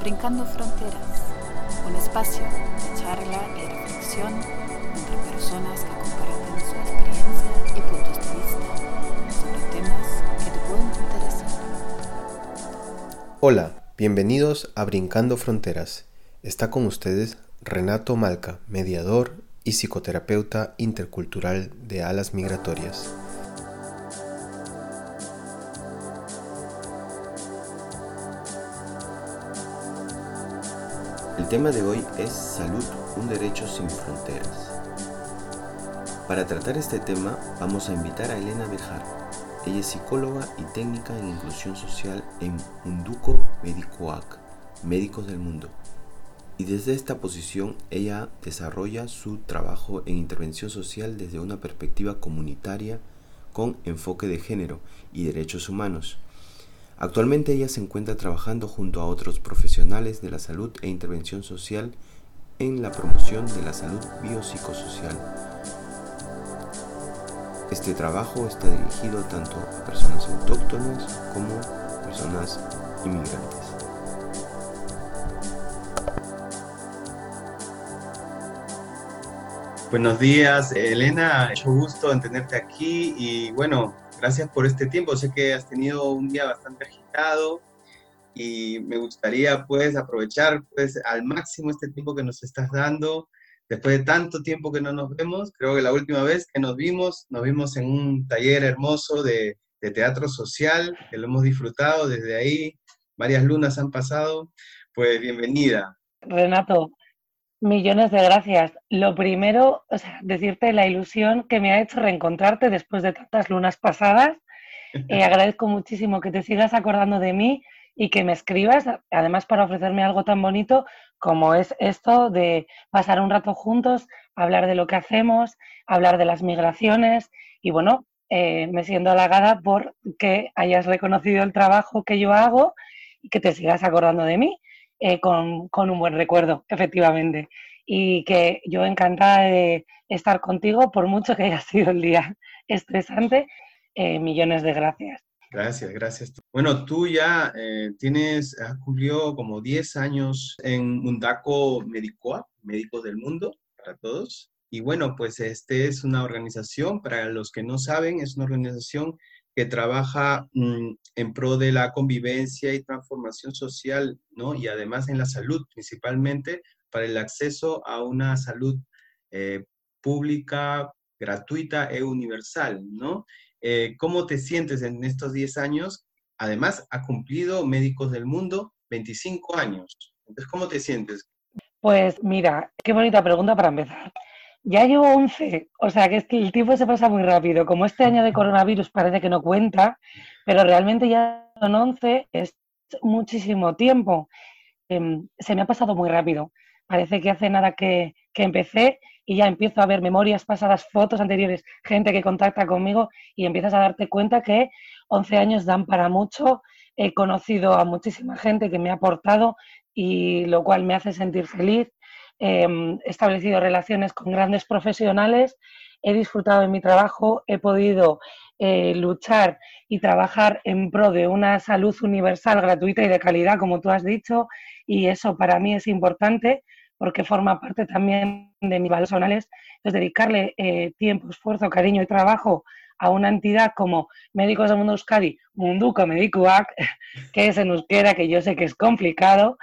Brincando Fronteras, un espacio de charla y reflexión entre personas que comparten su experiencia y puntos de vista sobre temas que te pueden interesar. Hola, bienvenidos a Brincando Fronteras. Está con ustedes Renato Malca, mediador y psicoterapeuta intercultural de alas migratorias. El tema de hoy es Salud, un derecho sin fronteras. Para tratar este tema vamos a invitar a Elena Bejar. Ella es psicóloga y técnica en inclusión social en Munduco Medicoac, Médicos del Mundo. Y desde esta posición ella desarrolla su trabajo en intervención social desde una perspectiva comunitaria con enfoque de género y derechos humanos Actualmente ella se encuentra trabajando junto a otros profesionales de la salud e intervención social en la promoción de la salud biopsicosocial. Este trabajo está dirigido tanto a personas autóctonas como personas inmigrantes. Buenos días, Elena. Mucho gusto en tenerte aquí y bueno, gracias por este tiempo. Sé que has tenido un día bastante agitado y me gustaría pues aprovechar pues al máximo este tiempo que nos estás dando. Después de tanto tiempo que no nos vemos, creo que la última vez que nos vimos, nos vimos en un taller hermoso de, de teatro social, que lo hemos disfrutado desde ahí. Varias lunas han pasado. Pues bienvenida. Renato, Millones de gracias. Lo primero, o sea, decirte la ilusión que me ha hecho reencontrarte después de tantas lunas pasadas. Eh, agradezco muchísimo que te sigas acordando de mí y que me escribas, además para ofrecerme algo tan bonito como es esto de pasar un rato juntos, hablar de lo que hacemos, hablar de las migraciones y bueno, eh, me siento halagada por que hayas reconocido el trabajo que yo hago y que te sigas acordando de mí. Eh, con, un buen recuerdo, efectivamente. Y que yo encantada de estar contigo, por mucho que haya sido el día estresante. Eh, millones de gracias. Gracias, gracias. Bueno, tú ya eh, tienes, has como 10 años en Mundaco Medicoa, Médicos del Mundo, para todos. Y bueno, pues este es una organización, para los que no saben, es una organización que trabaja mm, en pro de la convivencia y transformación social, ¿no? Y además en la salud, principalmente para el acceso a una salud eh, pública, gratuita e universal, ¿no? Eh, ¿Cómo te sientes en estos 10 años? Además, ha cumplido Médicos del Mundo 25 años. Entonces, ¿cómo te sientes? Pues mira, qué bonita pregunta para empezar. Ya llevo 11, o sea que es que el tiempo se pasa muy rápido. Como este año de coronavirus parece que no cuenta, pero realmente ya son 11, es muchísimo tiempo. Em, se me ha pasado muy rápido. Parece que hace nada que, que empecé y ya empiezo a ver memorias pasadas, fotos anteriores, gente que contacta conmigo y empiezas a darte cuenta que 11 años dan para mucho. He conocido a muchísima gente que me ha aportado y lo cual me hace sentir feliz he establecido relaciones con grandes profesionales, he disfrutado de mi trabajo, he podido eh, luchar y trabajar en pro de una salud universal, gratuita y de calidad, como tú has dicho, y eso para mí es importante porque forma parte también de mis valores personales. Entonces, dedicarle eh, tiempo, esfuerzo, cariño y trabajo a una entidad como Médicos del Mundo Euskadi, Munduco Medicuac, que es en euskera, que yo sé que es complicado,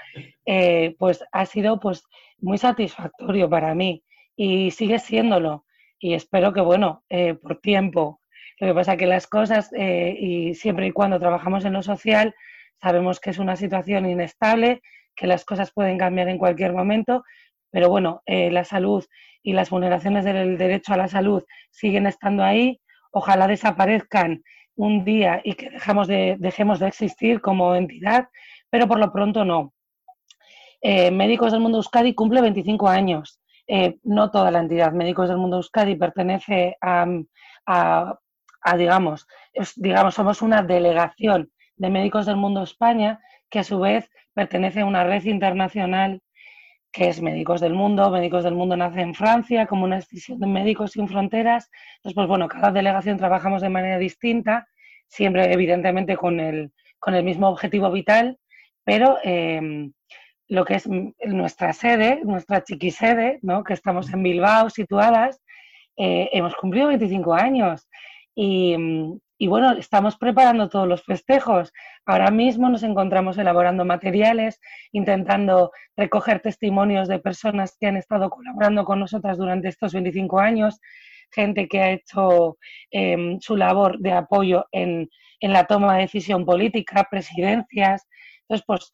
eh, pues ha sido pues muy satisfactorio para mí y sigue siéndolo. Y espero que, bueno, eh, por tiempo. Lo que pasa que las cosas, eh, y siempre y cuando trabajamos en lo social, sabemos que es una situación inestable, que las cosas pueden cambiar en cualquier momento, pero bueno, la salud y las vulneraciones del derecho a la salud siguen estando ahí. Ojalá desaparezcan un día y que dejamos de, dejemos de existir como entidad, pero por lo pronto no. Eh, Médicos del Mundo Euskadi cumple 25 años. Eh, no toda la entidad Médicos del Mundo Euskadi pertenece a, digamos, digamos, somos una delegación de Médicos del Mundo España que a su vez pertenece a una red internacional que es Médicos del Mundo. Médicos del Mundo nace en Francia como una extensión de Médicos Sin Fronteras. Entonces, pues bueno, cada delegación trabajamos de manera distinta, siempre evidentemente con el, con el mismo objetivo vital, pero eh, lo que es nuestra sede, nuestra chiquisede, ¿no? que estamos en Bilbao situadas, eh, hemos cumplido 25 años y, y, bueno, estamos preparando todos los festejos. Ahora mismo nos encontramos elaborando materiales, intentando recoger testimonios de personas que han estado colaborando con nosotras durante estos 25 años, gente que ha hecho em, su labor de apoyo en, en la toma de decisión política, presidencias. Entonces, pues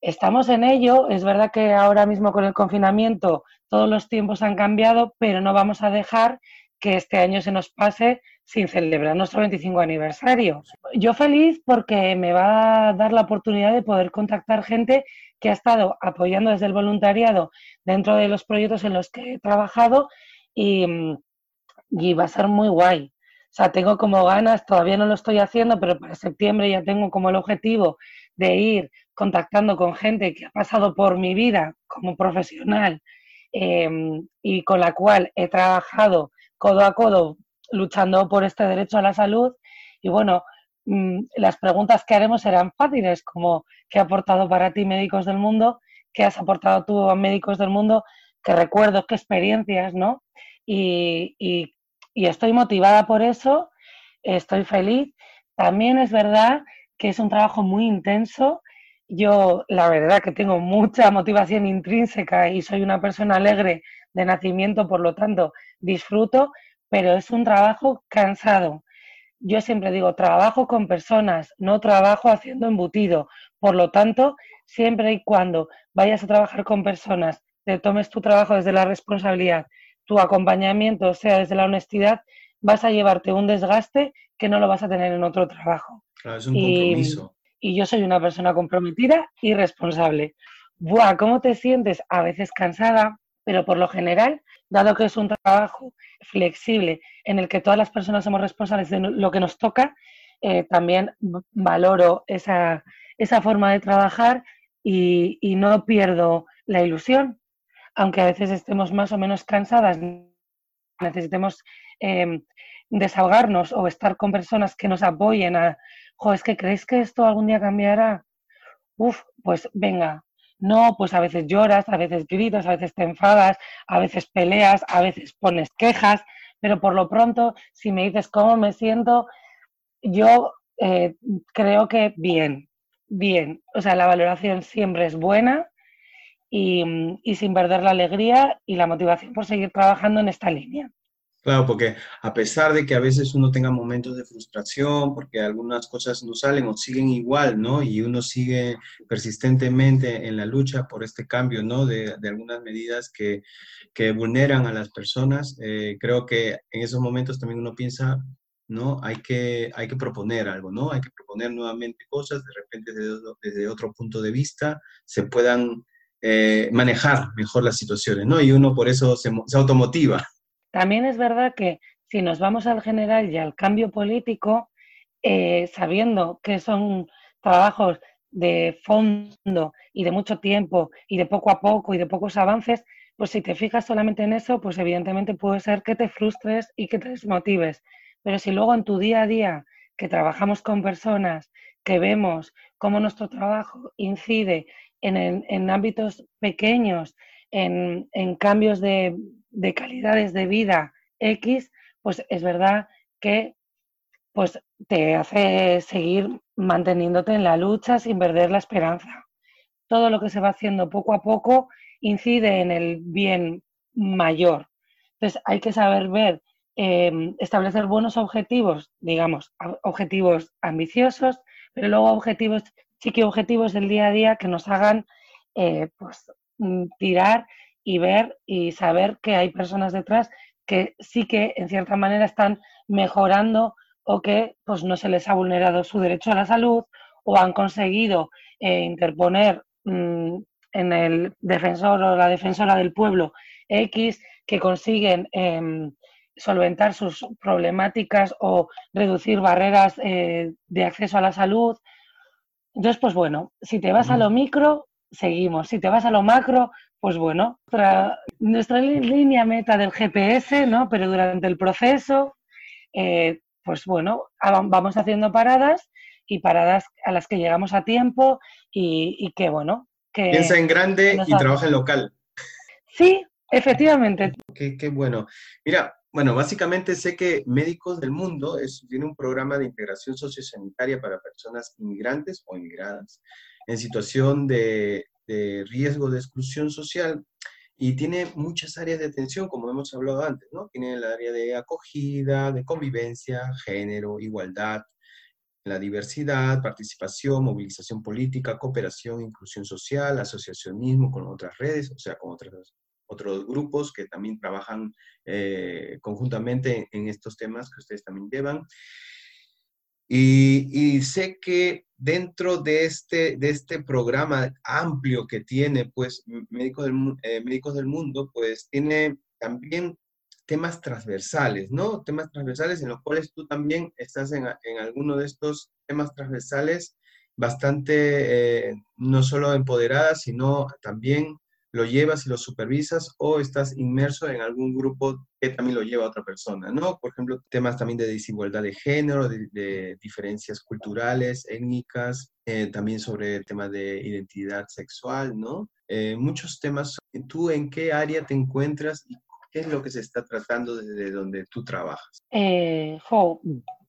estamos en ello. Es verdad que ahora mismo con el confinamiento todos los tiempos han cambiado, pero no vamos a dejar que este año se nos pase sin celebrar nuestro 25 aniversario. Yo feliz porque me va a dar la oportunidad de poder contactar gente que ha estado apoyando desde el voluntariado dentro de los proyectos en los que he trabajado y, y va a ser muy guay. O sea, tengo como ganas, todavía no lo estoy haciendo, pero para septiembre ya tengo como el objetivo de ir contactando con gente que ha pasado por mi vida como profesional em, y con la cual he trabajado codo a codo luchando por este derecho a la salud. Y bueno, mm, las preguntas que haremos serán fáciles, como ¿qué ha aportado para ti Médicos del Mundo? ¿Qué has aportado tú a Médicos del Mundo? ¿Qué recuerdos, qué experiencias, no? Y, y, y estoy motivada por eso, estoy feliz. También es verdad que es un trabajo muy intenso. Yo, la verdad, que tengo mucha motivación intrínseca y soy una persona alegre de nacimiento, por lo tanto, disfruto, pero es un trabajo cansado. Yo siempre digo, trabajo con personas, no trabajo haciendo embutido. Por lo tanto, siempre y cuando vayas a trabajar con personas, te tomes tu trabajo desde la responsabilidad, tu acompañamiento sea desde la honestidad, vas a llevarte un desgaste que no lo vas a tener en otro trabajo. Claro, es un compromiso. Y, yo soy una persona comprometida y responsable. Buah, ¿cómo te sientes? A veces cansada, pero por lo general, dado que es un trabajo flexible en el que todas las personas somos responsables de lo que nos toca, eh, también valoro esa, esa, forma de trabajar y, y, no pierdo la ilusión, aunque a veces estemos más o menos cansadas, necesitemos eh, desahogarnos o estar con personas que nos apoyen a, jo, es que crees que esto algún día cambiará. Uf, pues venga. No, pues a veces lloras, a veces gritas, a veces te enfadas, a veces peleas, a veces pones quejas, pero por lo pronto, si me dices cómo me siento, yo eh, creo que bien, bien. O sea, la valoración siempre es buena y, y sin perder la alegría y la motivación por seguir trabajando en esta línea. Claro, porque a pesar de que a veces uno tenga momentos de frustración, porque algunas cosas no salen o siguen igual, ¿no? Y uno sigue persistentemente en la lucha por este cambio, ¿no? De, algunas medidas que, que, vulneran a las personas, eh, creo que en esos momentos también uno piensa, ¿no? Hay que, hay que proponer algo, ¿no? Hay que proponer nuevamente cosas, de repente desde, desde otro punto de vista se puedan eh, manejar mejor las situaciones, ¿no? Y uno por eso se, se automotiva. También es verdad que si nos vamos al general y al cambio político, eh, sabiendo que son trabajos de fondo y de mucho tiempo y de poco a poco y de pocos avances, pues si te fijas solamente en eso, pues evidentemente puede ser que te frustres y que te desmotives. Pero si luego en tu día a día, que trabajamos con personas, que vemos cómo nuestro trabajo incide en, en ámbitos pequeños, en, en cambios de, de calidades de vida X, pues es verdad que pues te hace seguir manteniéndote en la lucha sin perder la esperanza. Todo lo que se va haciendo poco a poco incide en el bien mayor. Entonces hay que saber ver, em, establecer buenos objetivos, digamos, objetivos ambiciosos, pero luego objetivos, chiqui objetivos del día a día que nos hagan eh, pues, mm, tirar y ver y saber que hay personas detrás que sí que en cierta manera están mejorando o que pues no se les ha vulnerado su derecho a la salud o han conseguido eh, interponer mm, en el defensor o la defensora del pueblo X que consiguen em, solventar sus problemáticas o reducir barreras eh, de acceso a la salud. Entonces, pues bueno, si te vas a lo micro, seguimos. Si te vas a lo macro, pues bueno, nuestra, línea meta del GPS, ¿no? Pero durante el proceso, eh, pues bueno, vamos haciendo paradas y paradas a las que llegamos a tiempo y, que bueno, que... Piensa en grande y trabaja en local. Sí, efectivamente. Qué, qué, bueno. Mira, bueno, básicamente sé que Médicos del Mundo es, tiene un programa de integración sociosanitaria para personas inmigrantes o inmigradas en situación de, de riesgo de exclusión social y tiene muchas áreas de atención, como hemos hablado antes, ¿no? Tiene el área de acogida, de convivencia, género, igualdad, la diversidad, participación, movilización política, cooperación, inclusión social, asociacionismo con otras redes, o sea, con otros, otros grupos que también trabajan eh, conjuntamente en estos temas que ustedes también llevan. Y, sé que dentro de este, de este programa amplio que tiene, pues, Médicos del, eh, Médicos del Mundo, pues, tiene también temas transversales, ¿no? Temas transversales en los cuales tú también estás en, en alguno de estos temas transversales bastante, eh, no solo empoderada, sino también lo llevas y lo supervisas o estás inmerso en algún grupo también lo lleva a otra persona, ¿no? Por ejemplo, temas también de desigualdad de género, de, diferencias culturales, étnicas, eh, también sobre temas de identidad sexual, ¿no? Eh, muchos temas. ¿Tú en qué área te encuentras y qué es lo que se está tratando desde donde tú trabajas? Eh,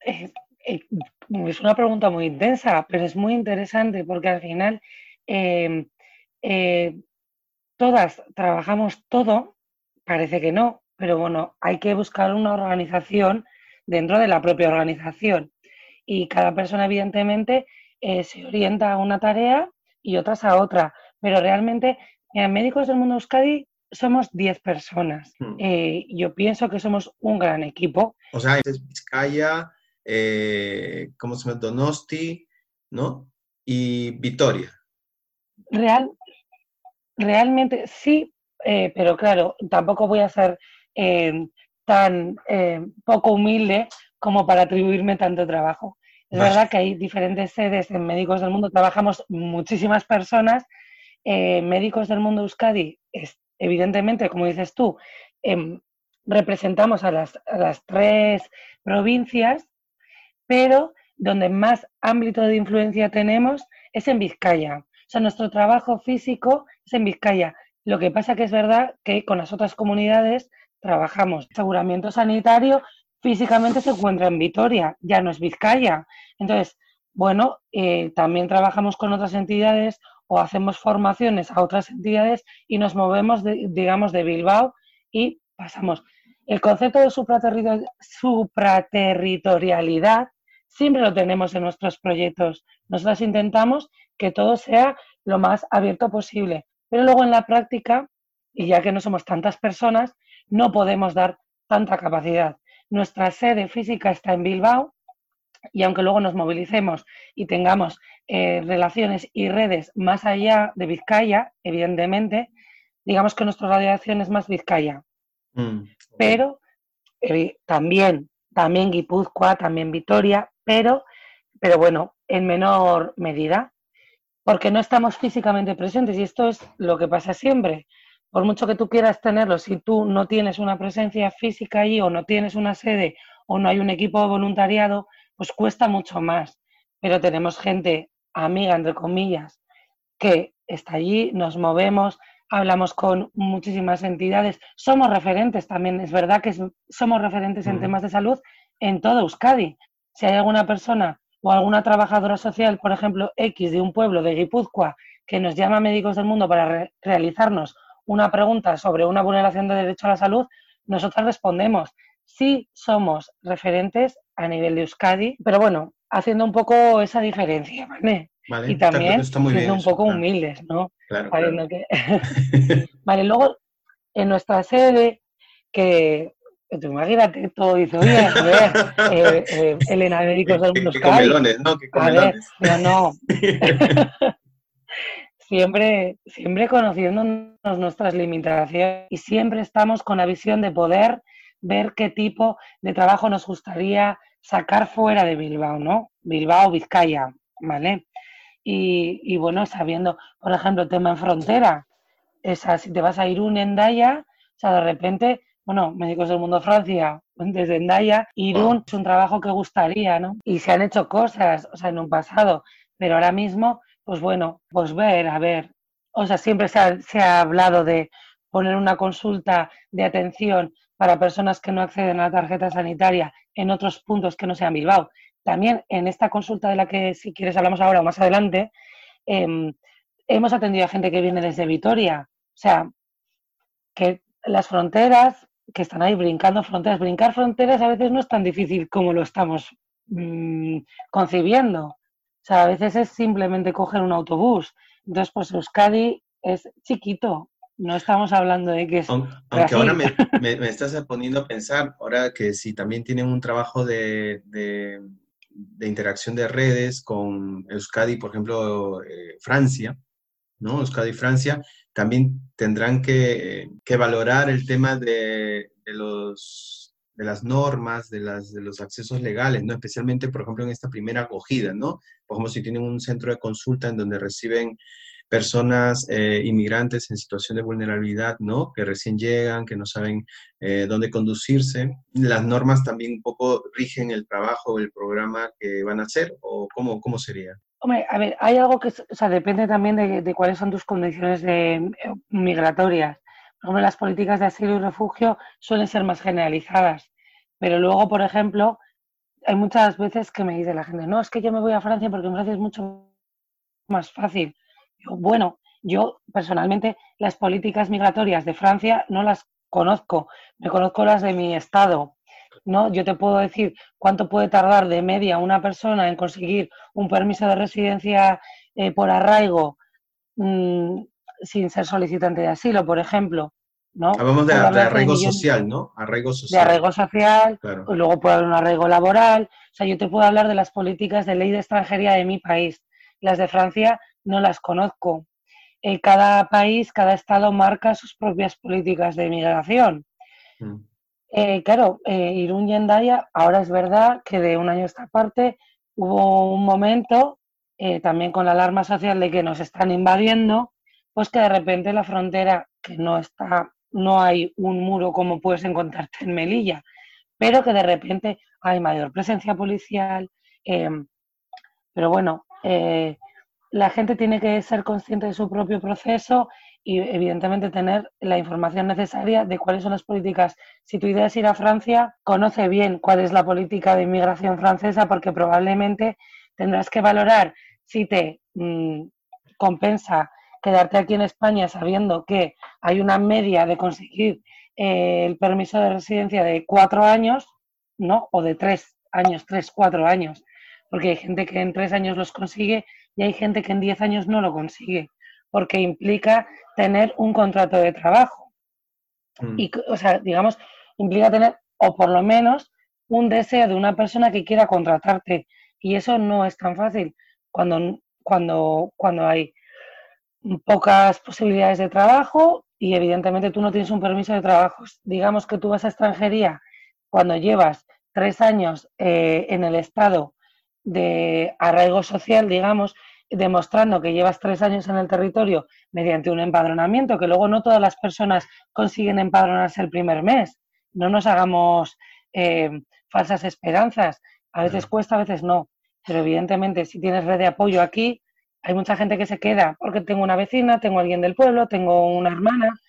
es una pregunta muy intensa, pero es muy interesante porque al final todas trabajamos todo, parece que no, pero bueno, hay que buscar una organización dentro de la propia organización. Y cada persona, evidentemente, eh, se orienta a una tarea y otras a otra. Pero realmente, en Médicos del Mundo Euskadi somos 10 personas. Hmm. Eh, yo pienso que somos un gran equipo. O sea, es Vizcaya, eh, ¿cómo se llama? Donosti, ¿no? Y Vitoria. Real, realmente sí, eh, pero claro, tampoco voy a ser eh, tan eh, poco humilde como para atribuirme tanto trabajo. Es verdad que hay diferentes sedes en Médicos del Mundo, trabajamos muchísimas personas. Médicos del Mundo Euskadi, es, evidentemente, como dices tú, em, representamos a las, a las tres provincias, pero donde más ámbito de influencia tenemos es en Vizcaya. O sea, nuestro trabajo físico es en Vizcaya. Lo que pasa que es verdad que con las otras comunidades trabajamos. Aseguramiento sanitario físicamente se encuentra en Vitoria, ya no es Vizcaya. Entonces, bueno, eh, también trabajamos con otras entidades o hacemos formaciones a otras entidades y nos movemos, digamos, de Bilbao y pasamos. El concepto de supraterritorialidad siempre lo tenemos en nuestros proyectos. Nosotros intentamos que todo sea lo más abierto posible. Pero luego en la práctica, y ya que no somos tantas personas, no podemos dar tanta capacidad. Nuestra sede física está en Bilbao y aunque luego nos movilicemos y tengamos eh, relaciones y redes más allá de Vizcaya, evidentemente, digamos que nuestra radiación es más Vizcaya. Mm, pero eh, también, también Guipúzcoa, también Vitoria, pero, pero bueno, en menor medida porque no estamos físicamente presentes y esto es lo que pasa siempre. Por mucho que tú quieras tenerlo, si tú no tienes una presencia física allí o no tienes una sede o no hay un equipo de voluntariado, pues cuesta mucho más. Pero tenemos gente amiga, entre comillas, que está allí, nos movemos, hablamos con muchísimas entidades, somos referentes también, es verdad que somos referentes en temas de salud en todo Euskadi. Si hay alguna persona o alguna trabajadora social, por ejemplo, X de un pueblo de Guipúzcoa, que nos llama Médicos del Mundo para realizarnos una pregunta sobre una vulneración de derecho a la salud, nosotros respondemos. Sí somos referentes a nivel de Euskadi, pero bueno, haciendo un poco esa diferencia, ¿vale? y también siendo un poco humildes, ¿no? Claro, vale, luego en nuestra sede, que Tú imagínate, todo dice, oye, a ver, eh, eh, Elena, del mundo. Que comelones, ¿no? Que comelones. A ver, no, no. siempre, siempre conociéndonos nuestras limitaciones y siempre estamos con la visión de poder ver qué tipo de trabajo nos gustaría sacar fuera de Bilbao, ¿no? Bilbao, Vizcaya, ¿vale? Y, y bueno, sabiendo, por ejemplo, el tema en frontera, esa, si te vas a ir un Endaya, o sea, de repente bueno, Médicos del Mundo Francia, desde Endaya, Irún es un trabajo que gustaría, ¿no? Y se han hecho cosas, o sea, en un pasado, pero ahora mismo, pues bueno, pues ver, a ver, o sea, siempre se ha, hablado de poner una consulta de atención para personas que no acceden a la tarjeta sanitaria en otros puntos que no sean Bilbao. También en esta consulta de la que si quieres hablamos ahora o más adelante, em, hemos atendido a gente que viene desde Vitoria. O sea, que las fronteras, que están ahí brincando fronteras, brincar fronteras a veces no es tan difícil como lo estamos mm, concibiendo. O sea, a veces es simplemente coger un autobús. Entonces, pues Euskadi es chiquito, no estamos hablando de que es. Aunque, ahora me, estás poniendo a pensar, ahora que si también tienen un trabajo de, de, interacción de redes con Euskadi, por ejemplo, eh, Francia, ¿no? Euskadi y Francia, también tendrán que, valorar el tema de, los, de las normas, de, las, de los accesos legales, ¿no? Especialmente, por ejemplo, en esta primera acogida, ¿no? Por ejemplo, si tienen un centro de consulta en donde reciben personas eh, inmigrantes en situación de vulnerabilidad, ¿no? Que recién llegan, que no saben eh, dónde conducirse. Las normas también un poco rigen el trabajo, el programa que van a hacer, o cómo, cómo sería. Hombre, a ver, hay algo que, o sea, depende también de, cuáles son tus condiciones de, eh, migratorias. Por las políticas de asilo y refugio suelen ser más generalizadas, pero luego, por ejemplo, hay muchas veces que me dice la gente, no, es que yo me voy a Francia porque en Francia es mucho más fácil. Bueno, yo personalmente las políticas migratorias de Francia no las conozco, me conozco las de mi estado. ¿no? Yo te puedo decir cuánto puede tardar de media una persona en conseguir un permiso de residencia eh, por arraigo mm, sin ser solicitante de asilo, por ejemplo. ¿No? Hablamos de, arraigo social, ¿no? Arraigo social. De arraigo social, y luego puede haber un arraigo laboral. O sea, yo te puedo hablar de las políticas de ley de extranjería de mi país. Las de Francia no las conozco. Eh, cada país, cada estado marca sus propias políticas de migración. Mm. Eh, claro, eh, Irún y Endaya, ahora es verdad que de un año a esta parte hubo un momento, también con la alarma social de que nos están invadiendo, pues que de repente la frontera, que no está, no hay un muro como puedes encontrarte en Melilla, pero que de repente hay mayor presencia policial. pero bueno, la gente tiene que ser consciente de su propio proceso y evidentemente tener la información necesaria de cuáles son las políticas. Si tu idea es ir a Francia, conoce bien cuál es la política de inmigración francesa porque probablemente tendrás que valorar si te mm, compensa quedarte aquí en España sabiendo que hay una media de conseguir eh, el permiso de residencia de cuatro años, ¿no? O de tres años, tres, cuatro años, porque hay gente que en tres años los consigue y hay gente que en 10 años no lo consigue, porque implica tener un contrato de trabajo. Mm. Y, o sea, digamos, implica tener, o por lo menos, un deseo de una persona que quiera contratarte. Y eso no es tan fácil cuando, cuando, cuando hay pocas posibilidades de trabajo y evidentemente tú no tienes un permiso de trabajo. Digamos que tú vas a extranjería cuando llevas tres años eh, en el Estado de arraigo social, digamos, demostrando que llevas tres años en el territorio mediante un empadronamiento, que luego no todas las personas consiguen empadronarse el primer mes. No nos hagamos eh, falsas esperanzas. A veces cuesta, a veces no. Pero evidentemente, si tienes red de apoyo aquí, hay mucha gente que se queda porque tengo una vecina, tengo alguien del pueblo, tengo una hermana.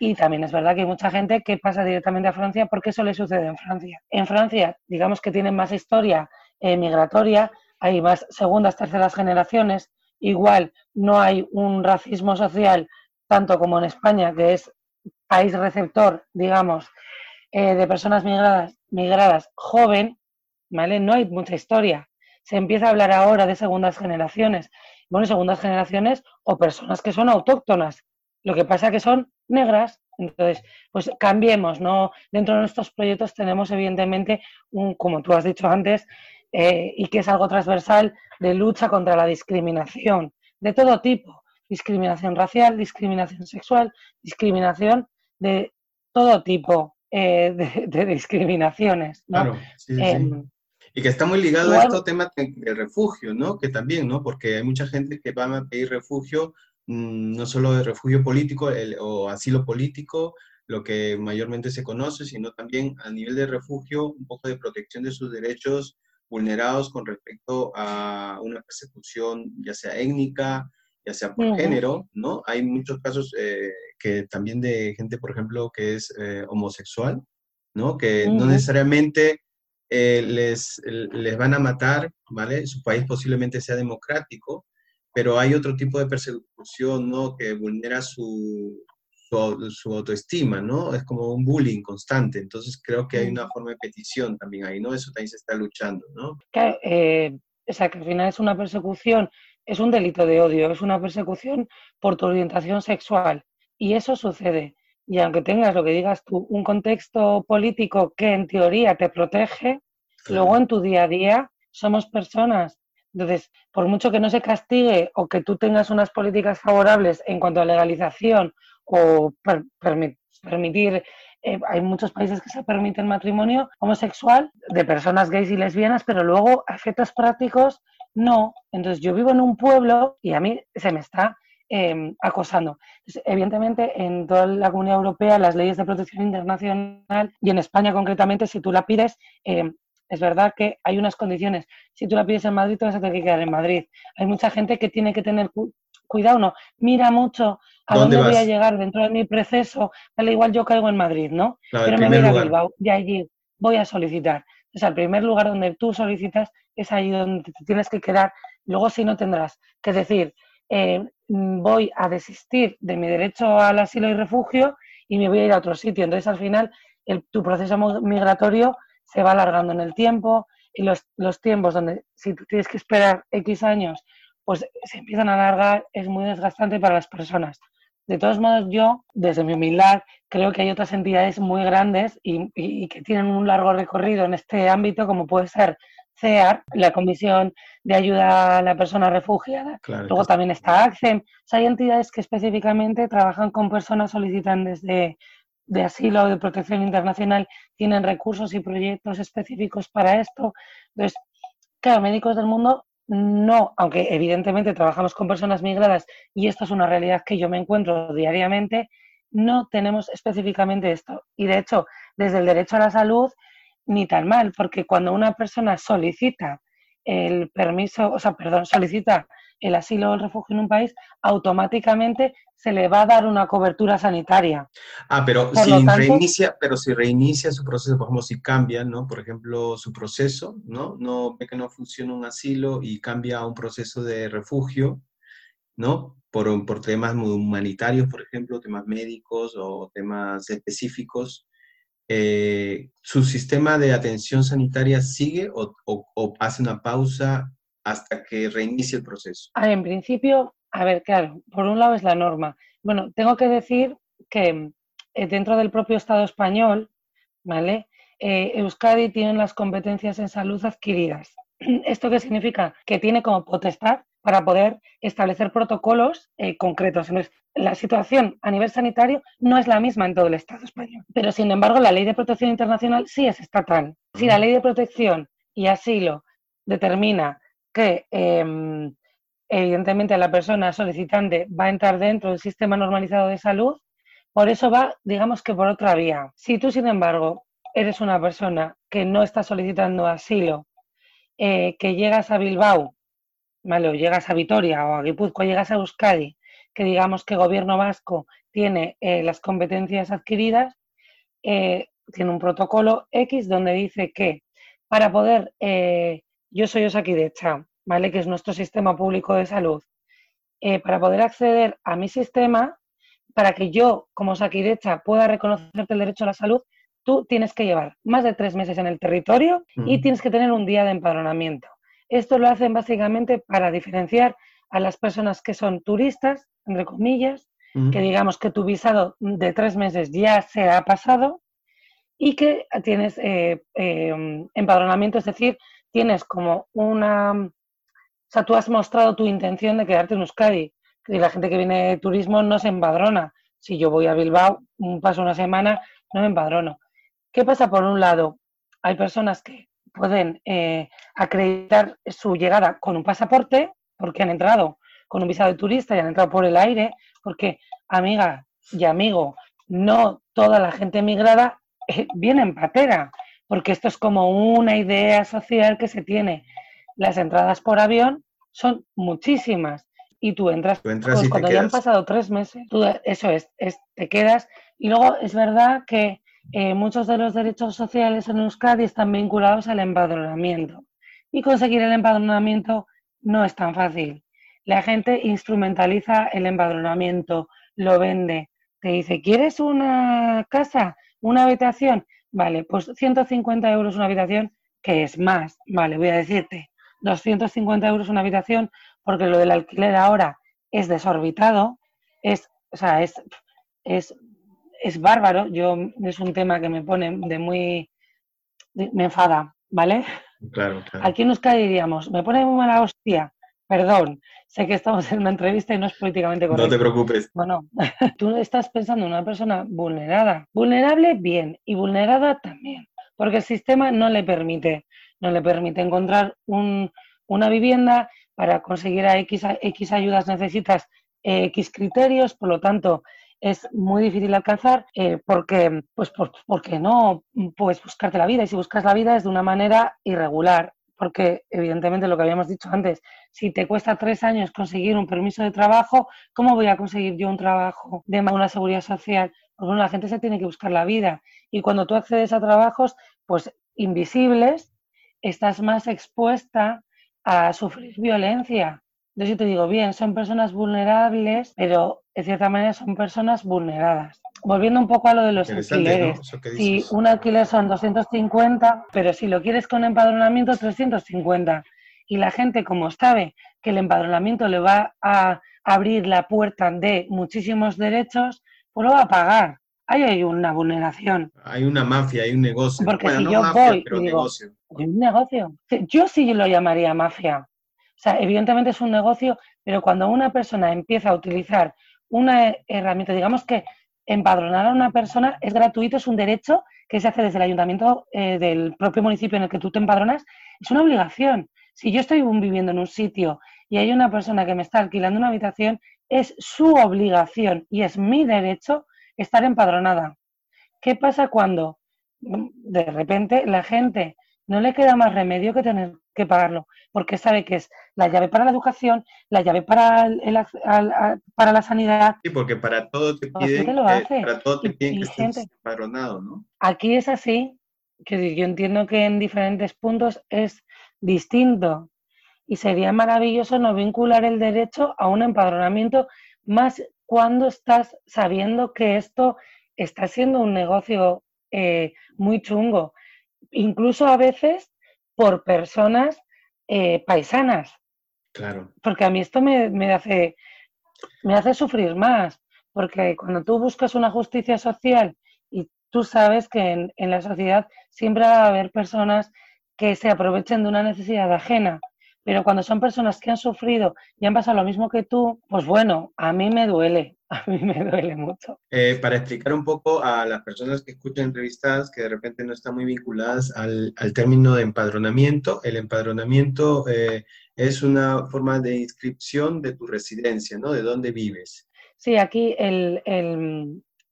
Y también es verdad que hay mucha gente que pasa directamente a Francia porque eso le sucede en Francia. En Francia, digamos que tienen más historia eh, migratoria, hay más segundas, terceras generaciones, igual no hay un racismo social tanto como en España, que es país receptor, digamos, eh, de personas migradas, migradas joven, ¿vale? No hay mucha historia. Se empieza a hablar ahora de segundas generaciones. Bueno, segundas generaciones o personas que son autóctonas. Lo que pasa que son negras. Entonces, pues cambiemos, ¿no? Dentro de nuestros proyectos tenemos evidentemente, un, como tú has dicho antes, eh, y que es algo transversal de lucha contra la discriminación de todo tipo, discriminación racial, discriminación sexual, discriminación de todo tipo eh, de, discriminaciones. Claro, sí, sí, em, Y que está muy ligado a este tema del refugio, ¿no? Que también, ¿no? Porque hay mucha gente que va a pedir refugio, mm, no solo de refugio político o asilo político, lo que mayormente se conoce, sino también a nivel de refugio, un poco de protección de sus derechos vulnerados con respecto a una persecución ya sea étnica, ya sea por género, ¿no? Hay muchos casos eh, que también de gente, por ejemplo, que es eh, homosexual, ¿no? Que no necesariamente eh, les, les van a matar, ¿vale? Su país posiblemente sea democrático, pero hay otro tipo de persecución, ¿no? Que vulnera su, su, autoestima, ¿no? Es como un bullying constante. Entonces creo que hay una forma de petición también ahí, ¿no? Eso también se está luchando, ¿no? Eh, o sea, que al final es una persecución, es un delito de odio, es una persecución por tu orientación sexual. Y eso sucede. Y aunque tengas lo que digas tú, un contexto político que en teoría te protege, luego en tu día a día somos personas. Entonces, por mucho que no se castigue o que tú tengas unas políticas favorables en cuanto a legalización o permitir, eh, hay muchos países que se permite el matrimonio homosexual de personas gays y lesbianas, pero luego a efectos prácticos no. Entonces yo vivo en un pueblo y a mí se me está em, acosando. evidentemente, en toda la Comunidad Europea, las leyes de protección internacional y en España concretamente, si tú la pides, em, es verdad que hay unas condiciones. Si tú la pides en Madrid, te vas a tener que quedar en Madrid. Hay mucha gente que tiene que tener cuidado, no, mira mucho a dónde, voy a llegar dentro de mi proceso, vale, igual yo caigo en Madrid, ¿no? Pero me voy a Bilbao y allí voy a solicitar. O sea, el primer lugar donde tú solicitas es ahí donde te tienes que quedar. Luego si no tendrás que decir, eh, voy a desistir de mi derecho al asilo y refugio y me voy a ir a otro sitio. Entonces al final tu proceso migratorio se va alargando en el tiempo y los, los tiempos donde si tienes que esperar X años pues se empiezan a alargar, es muy desgastante para las personas. De todos modos, yo, desde mi humildad, creo que hay otras entidades muy grandes y, que tienen un largo recorrido en este ámbito, como puede ser CEAR, la Comisión de Ayuda a la Persona Refugiada. Luego también está ACCEM. hay entidades que específicamente trabajan con personas solicitantes de, de asilo o de protección internacional, tienen recursos y proyectos específicos para esto. Entonces, claro, Médicos del Mundo no, aunque evidentemente trabajamos con personas migradas y esto es una realidad que yo me encuentro diariamente, no tenemos específicamente esto. Y de hecho, desde el derecho a la salud, ni tan mal, porque cuando una persona solicita el permiso, o sea, perdón, solicita el asilo o el refugio en un país, automáticamente se le va a dar una cobertura sanitaria. Ah, pero si reinicia, pero si reinicia su proceso, por ejemplo, si cambia, ¿no? Por ejemplo, su proceso, ¿no? No ve que no funciona un asilo y cambia a un proceso de refugio, ¿no? Por, por temas humanitarios, por ejemplo, temas médicos o temas específicos, eh, ¿su sistema de atención sanitaria sigue o, hace una pausa hasta que reinicie el proceso? en principio, a ver, claro, por un lado es la norma. Bueno, tengo que decir que eh, dentro del propio Estado español, ¿vale? Eh, Euskadi tiene las competencias en salud adquiridas. ¿Esto qué significa? Que tiene como potestad para poder establecer protocolos concretos. Entonces, la situación a nivel sanitario no es la misma en todo el Estado español. Pero, sin embargo, la ley de protección internacional sí es estatal. Si la ley de protección y asilo determina que, em, evidentemente, la persona solicitante va a entrar dentro del sistema normalizado de salud, por eso va, digamos que por otra vía. Si tú, sin embargo, eres una persona que no está solicitando asilo, eh, que llegas a Bilbao, ¿vale? o llegas a Vitoria o a Guipúzcoa, llegas a Euskadi, que digamos que gobierno vasco tiene eh, las competencias adquiridas, eh, tiene un protocolo X donde dice que para poder, eh, yo soy Osakidecha, ¿vale? que es nuestro sistema público de salud, para poder acceder a mi sistema, para que yo como Osakidecha pueda reconocerte el derecho a la salud, tú tienes que llevar más de tres meses en el territorio y tienes que tener un día de empadronamiento. Esto lo hacen básicamente para diferenciar a las personas que son turistas, entre comillas, que digamos que tu visado de tres meses ya se ha pasado y que tienes eh, em, empadronamiento, es decir, tienes como una... O sea, tú has mostrado tu intención de quedarte en Euskadi. Y la gente que viene de turismo no se empadrona. Si yo voy a Bilbao, paso una semana, no me empadrono. ¿Qué pasa? Por un lado, hay personas que pueden eh, acreditar su llegada con un pasaporte, porque han entrado con un visado de turista y han entrado por el aire, porque, amiga y amigo, no toda la gente migrada eh, viene en patera, porque esto es como una idea social que se tiene. Las entradas por avión son muchísimas y tú entras, pues cuando ya han pasado tres meses, eso es, te quedas y luego es verdad que eh, muchos de los derechos sociales en Euskadi están vinculados al empadronamiento y conseguir el empadronamiento no es tan fácil. La gente instrumentaliza el empadronamiento, lo vende, te dice, ¿quieres una casa, una habitación? Vale, pues 150 euros una habitación, que es más, vale, voy a decirte, 250 euros una habitación, porque lo del alquiler ahora es desorbitado, es, o sea, es, es, es bárbaro, yo es un tema que me pone de muy, me enfada, ¿vale? Claro, claro. Aquí nos caeríamos, me pone muy mala hostia, perdón, sé que estamos en una entrevista y no es políticamente correcto. No te preocupes. Bueno, tú estás pensando en una persona vulnerada. Vulnerable, bien, y vulnerada también, porque el sistema no le permite, no le permite encontrar una vivienda, para conseguir a X, X ayudas necesitas X criterios, por lo tanto, es muy difícil alcanzar eh, porque, pues, porque no puedes buscarte la vida y si buscas la vida es de una manera irregular porque evidentemente lo que habíamos dicho antes, si te cuesta tres años conseguir un permiso de trabajo, ¿cómo voy a conseguir yo un trabajo de una seguridad social? Pues la gente se tiene que buscar la vida y cuando tú accedes a trabajos, pues invisibles, estás más expuesta a sufrir violencia. Yo sí te digo, bien, son personas vulnerables, pero en cierta manera son personas vulneradas volviendo un poco a lo de los alquileres. Si un alquiler son 250, pero si lo quieres con empadronamiento, 350. Y la gente, como sabe que el empadronamiento le va a abrir la puerta de muchísimos derechos, pues lo va a pagar. Ahí hay una vulneración. Hay una mafia, hay un negocio. Porque si yo voy pero digo, negocio. un negocio. Yo sí lo llamaría mafia. O sea, evidentemente es un negocio, pero cuando una persona empieza a utilizar una herramienta, digamos que empadronar a una persona es gratuito, es un derecho que se hace desde el ayuntamiento eh, del propio municipio en el que tú te empadronas, es una obligación. Si yo estoy viviendo en un sitio y hay una persona que me está alquilando una habitación, es su obligación y es mi derecho estar empadronada. ¿Qué pasa cuando mm, de repente la gente no le queda más remedio que tener que pagarlo, porque sabe que es la llave para la educación, la llave para, el, para la sanidad. Sí, porque para todo te piden, que, para todo te piden que estés empadronado, ¿no? Aquí es así, que yo entiendo que en diferentes puntos es distinto y sería maravilloso no vincular el derecho a un empadronamiento más cuando estás sabiendo que esto está siendo un negocio eh, muy chungo incluso a veces por personas eh, paisanas. Claro. Porque a mí esto me, hace, me hace sufrir más, porque cuando tú buscas una justicia social y tú sabes que en, en la sociedad siempre va a haber personas que se aprovechen de una necesidad ajena, pero cuando son personas que han sufrido y han pasado lo mismo que tú, pues bueno, a mí me duele, a mí me duele mucho. Eh, para explicar un poco a las personas que escuchan entrevistas que de repente no están muy vinculadas al, término de empadronamiento, el empadronamiento eh, es una forma de inscripción de tu residencia, ¿no? De dónde vives. Sí, aquí el,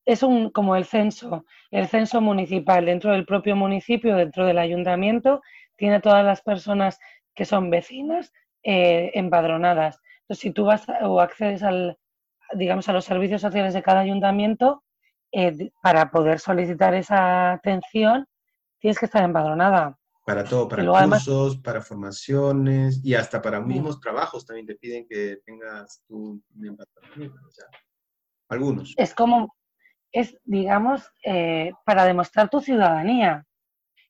es un, como el censo, el censo municipal dentro del propio municipio, dentro del ayuntamiento, tiene todas las personas que son vecinas eh, empadronadas. Entonces, si tú vas o accedes al, digamos, a los servicios sociales de cada ayuntamiento, eh, para poder solicitar esa atención, tienes que estar empadronada. Para todo, para cursos, para formaciones y hasta para mismos trabajos también te piden que tengas tu empadronamiento. algunos. Es como, es, digamos, eh, para demostrar tu ciudadanía.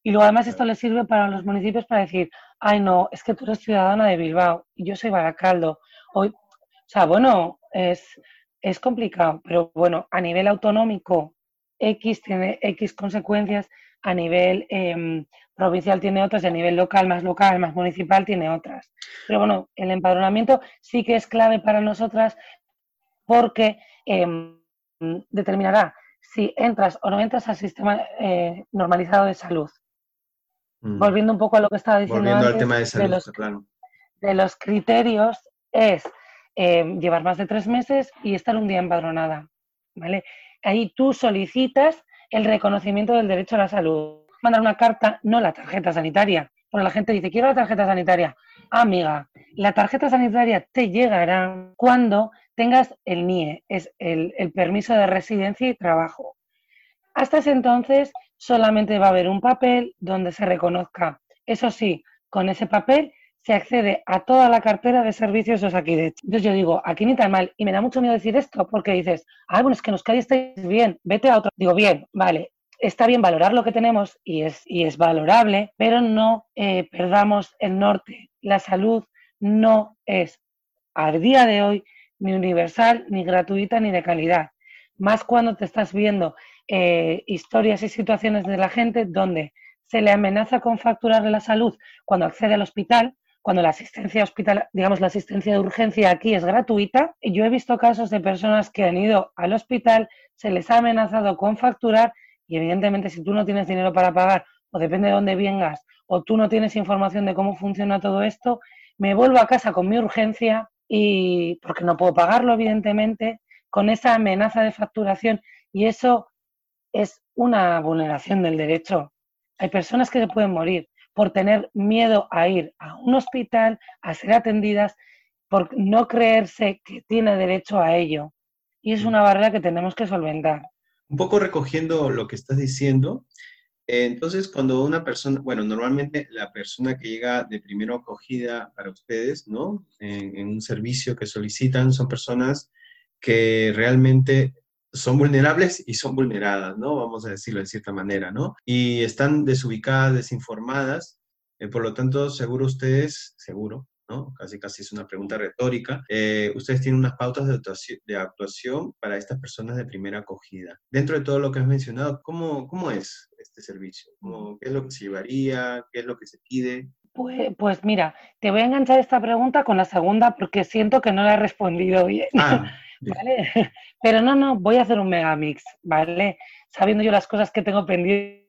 Y luego además esto le sirve para los municipios para decir, ay no, es que tú eres ciudadana de Bilbao y yo soy Baracaldo. Hoy, o sea, bueno, es, es complicado, pero bueno, a nivel autonómico X tiene X consecuencias, a nivel em, provincial tiene otras y a nivel local, más local, más municipal, tiene otras. Pero bueno, el empadronamiento sí que es clave para nosotras porque em, determinará si entras o no entras al sistema eh, normalizado de salud. Mm. Volviendo un poco a lo que estaba diciendo antes, tema de, los, de los criterios es eh, llevar más de tres meses y estar un día empadronada. ¿vale? Ahí tú solicitas el reconocimiento del derecho a la salud. Mandar una carta, no la tarjeta sanitaria, Porque la gente dice, quiero la tarjeta sanitaria. Amiga, la tarjeta sanitaria te llegará cuando tengas el NIE, es el, el permiso de residencia y trabajo. Hasta ese entonces solamente va a haber un papel donde se reconozca. Eso sí, con ese papel se accede a toda la cartera de servicios de Entonces yo digo, aquí ni tan mal. Y me da mucho miedo decir esto porque dices, ah, bueno, es que en Euskadi estáis bien, vete a otro. Digo, bien, vale, está bien valorar lo que tenemos y es, y es valorable, pero no eh, perdamos el norte. La salud no es a día de hoy ni universal, ni gratuita, ni de calidad. Más cuando te estás viendo eh, historias y situaciones de la gente donde se le amenaza con facturarle la salud cuando accede al hospital, cuando la asistencia hospital, digamos, la asistencia de urgencia aquí es gratuita. Yo he visto casos de personas que han ido al hospital, se les ha amenazado con facturar y evidentemente si tú no tienes dinero para pagar o depende de dónde vengas o tú no tienes información de cómo funciona todo esto, me vuelvo a casa con mi urgencia y porque no puedo pagarlo evidentemente, con esa amenaza de facturación y eso es una vulneración del derecho. Hay personas que se pueden morir por tener miedo a ir a un hospital, a ser atendidas, por no creerse que tiene derecho a ello. Y es mm. una barrera que tenemos que solventar. Un poco recogiendo lo que estás diciendo, eh, entonces cuando una persona, bueno, normalmente la persona que llega de primera acogida para ustedes, ¿no? En, en un servicio que solicitan son personas que realmente son vulnerables y son vulneradas, ¿no? Vamos a decirlo de cierta manera, ¿no? Y están desubicadas, desinformadas, eh, por lo tanto, seguro ustedes, seguro, ¿no? Casi casi es una pregunta retórica, eh, ustedes tienen unas pautas de actuación, de actuación, para estas personas de primera acogida. Dentro de todo lo que has mencionado, ¿cómo, cómo es este servicio? ¿Cómo, ¿Qué es lo que se llevaría? ¿Qué es lo que se pide? Pues, pues, mira, te voy a enganchar esta pregunta con la segunda porque siento que no la he respondido bien. Ah, ¿Vale? Pero no, no, voy a hacer un megamix, ¿vale? Sabiendo yo las cosas que tengo pendientes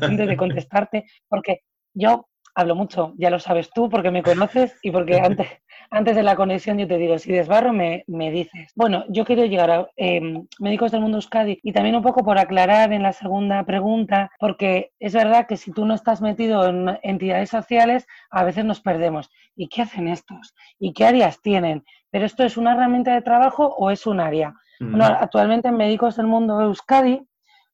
de contestarte, porque yo hablo mucho, ya lo sabes tú, porque me conoces y porque antes, antes de la conexión yo te digo, si desbarro me, me dices. Bueno, yo quiero llegar a em, Médicos del Mundo Euskadi y también un poco por aclarar en la segunda pregunta, porque es verdad que si tú no estás metido en entidades sociales, a veces nos perdemos. ¿Y qué hacen estos? ¿Y qué áreas tienen? ¿Pero esto es una herramienta de trabajo o es un área? Bueno, actualmente en Médicos del Mundo Euskadi,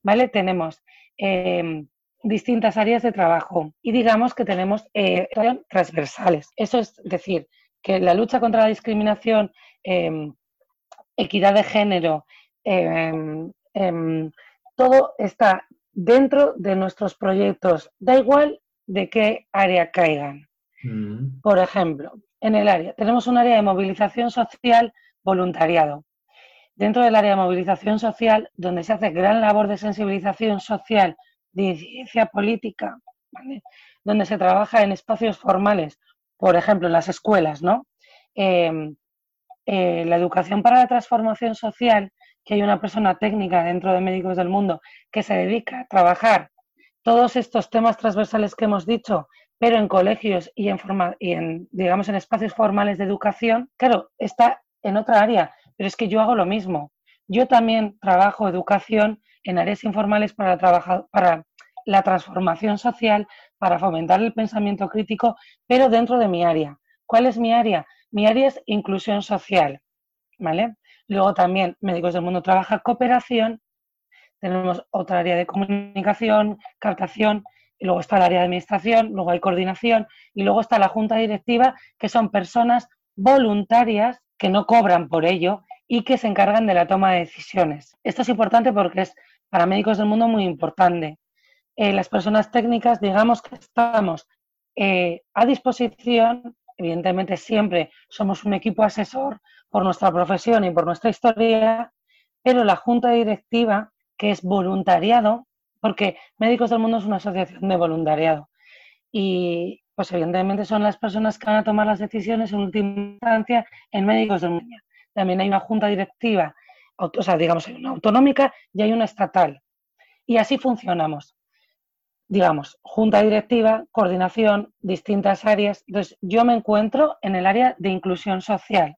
¿vale? Tenemos em, distintas áreas de trabajo y digamos que tenemos eh, transversales. Eso es decir, que la lucha contra la discriminación, em, equidad de género, em, em, todo está dentro de nuestros proyectos, da igual de qué área caigan. Mm. Por ejemplo, en el área, tenemos un área de movilización social voluntariado. Dentro del área de movilización social, donde se hace gran labor de sensibilización social de incidencia política, donde se trabaja en espacios formales, por ejemplo, en las escuelas, ¿no? Em, eh, la educación para la transformación social, que hay una persona técnica dentro de Médicos del Mundo que se dedica a trabajar todos estos temas transversales que hemos dicho, pero en colegios y en, forma, y en digamos, en espacios formales de educación, claro, está en otra área, pero es que yo hago lo mismo. Yo también trabajo educación en áreas informales para, trabajar, para la transformación social, para fomentar el pensamiento crítico, pero dentro de mi área. ¿Cuál es mi área? Mi área es inclusión social, ¿vale? Luego también Médicos del Mundo trabaja cooperación, tenemos otra área de comunicación, captación, y luego está el área de administración, luego hay coordinación y luego está la junta directiva, que son personas voluntarias que no cobran por ello y que se encargan de la toma de decisiones. Esto es importante porque es para médicos del mundo muy importante. Eh, las personas técnicas, digamos que estamos eh, a disposición, evidentemente siempre somos un equipo asesor por nuestra profesión y por nuestra historia, pero la junta directiva, que es voluntariado, porque Médicos del Mundo es una asociación de voluntariado, y pues evidentemente son las personas que van a tomar las decisiones en última instancia en Médicos del Mundo. También hay una junta directiva o sea, digamos, hay una autonómica y hay una estatal. Y así funcionamos. Digamos, junta directiva, coordinación, distintas áreas. Entonces, yo me encuentro en el área de inclusión social.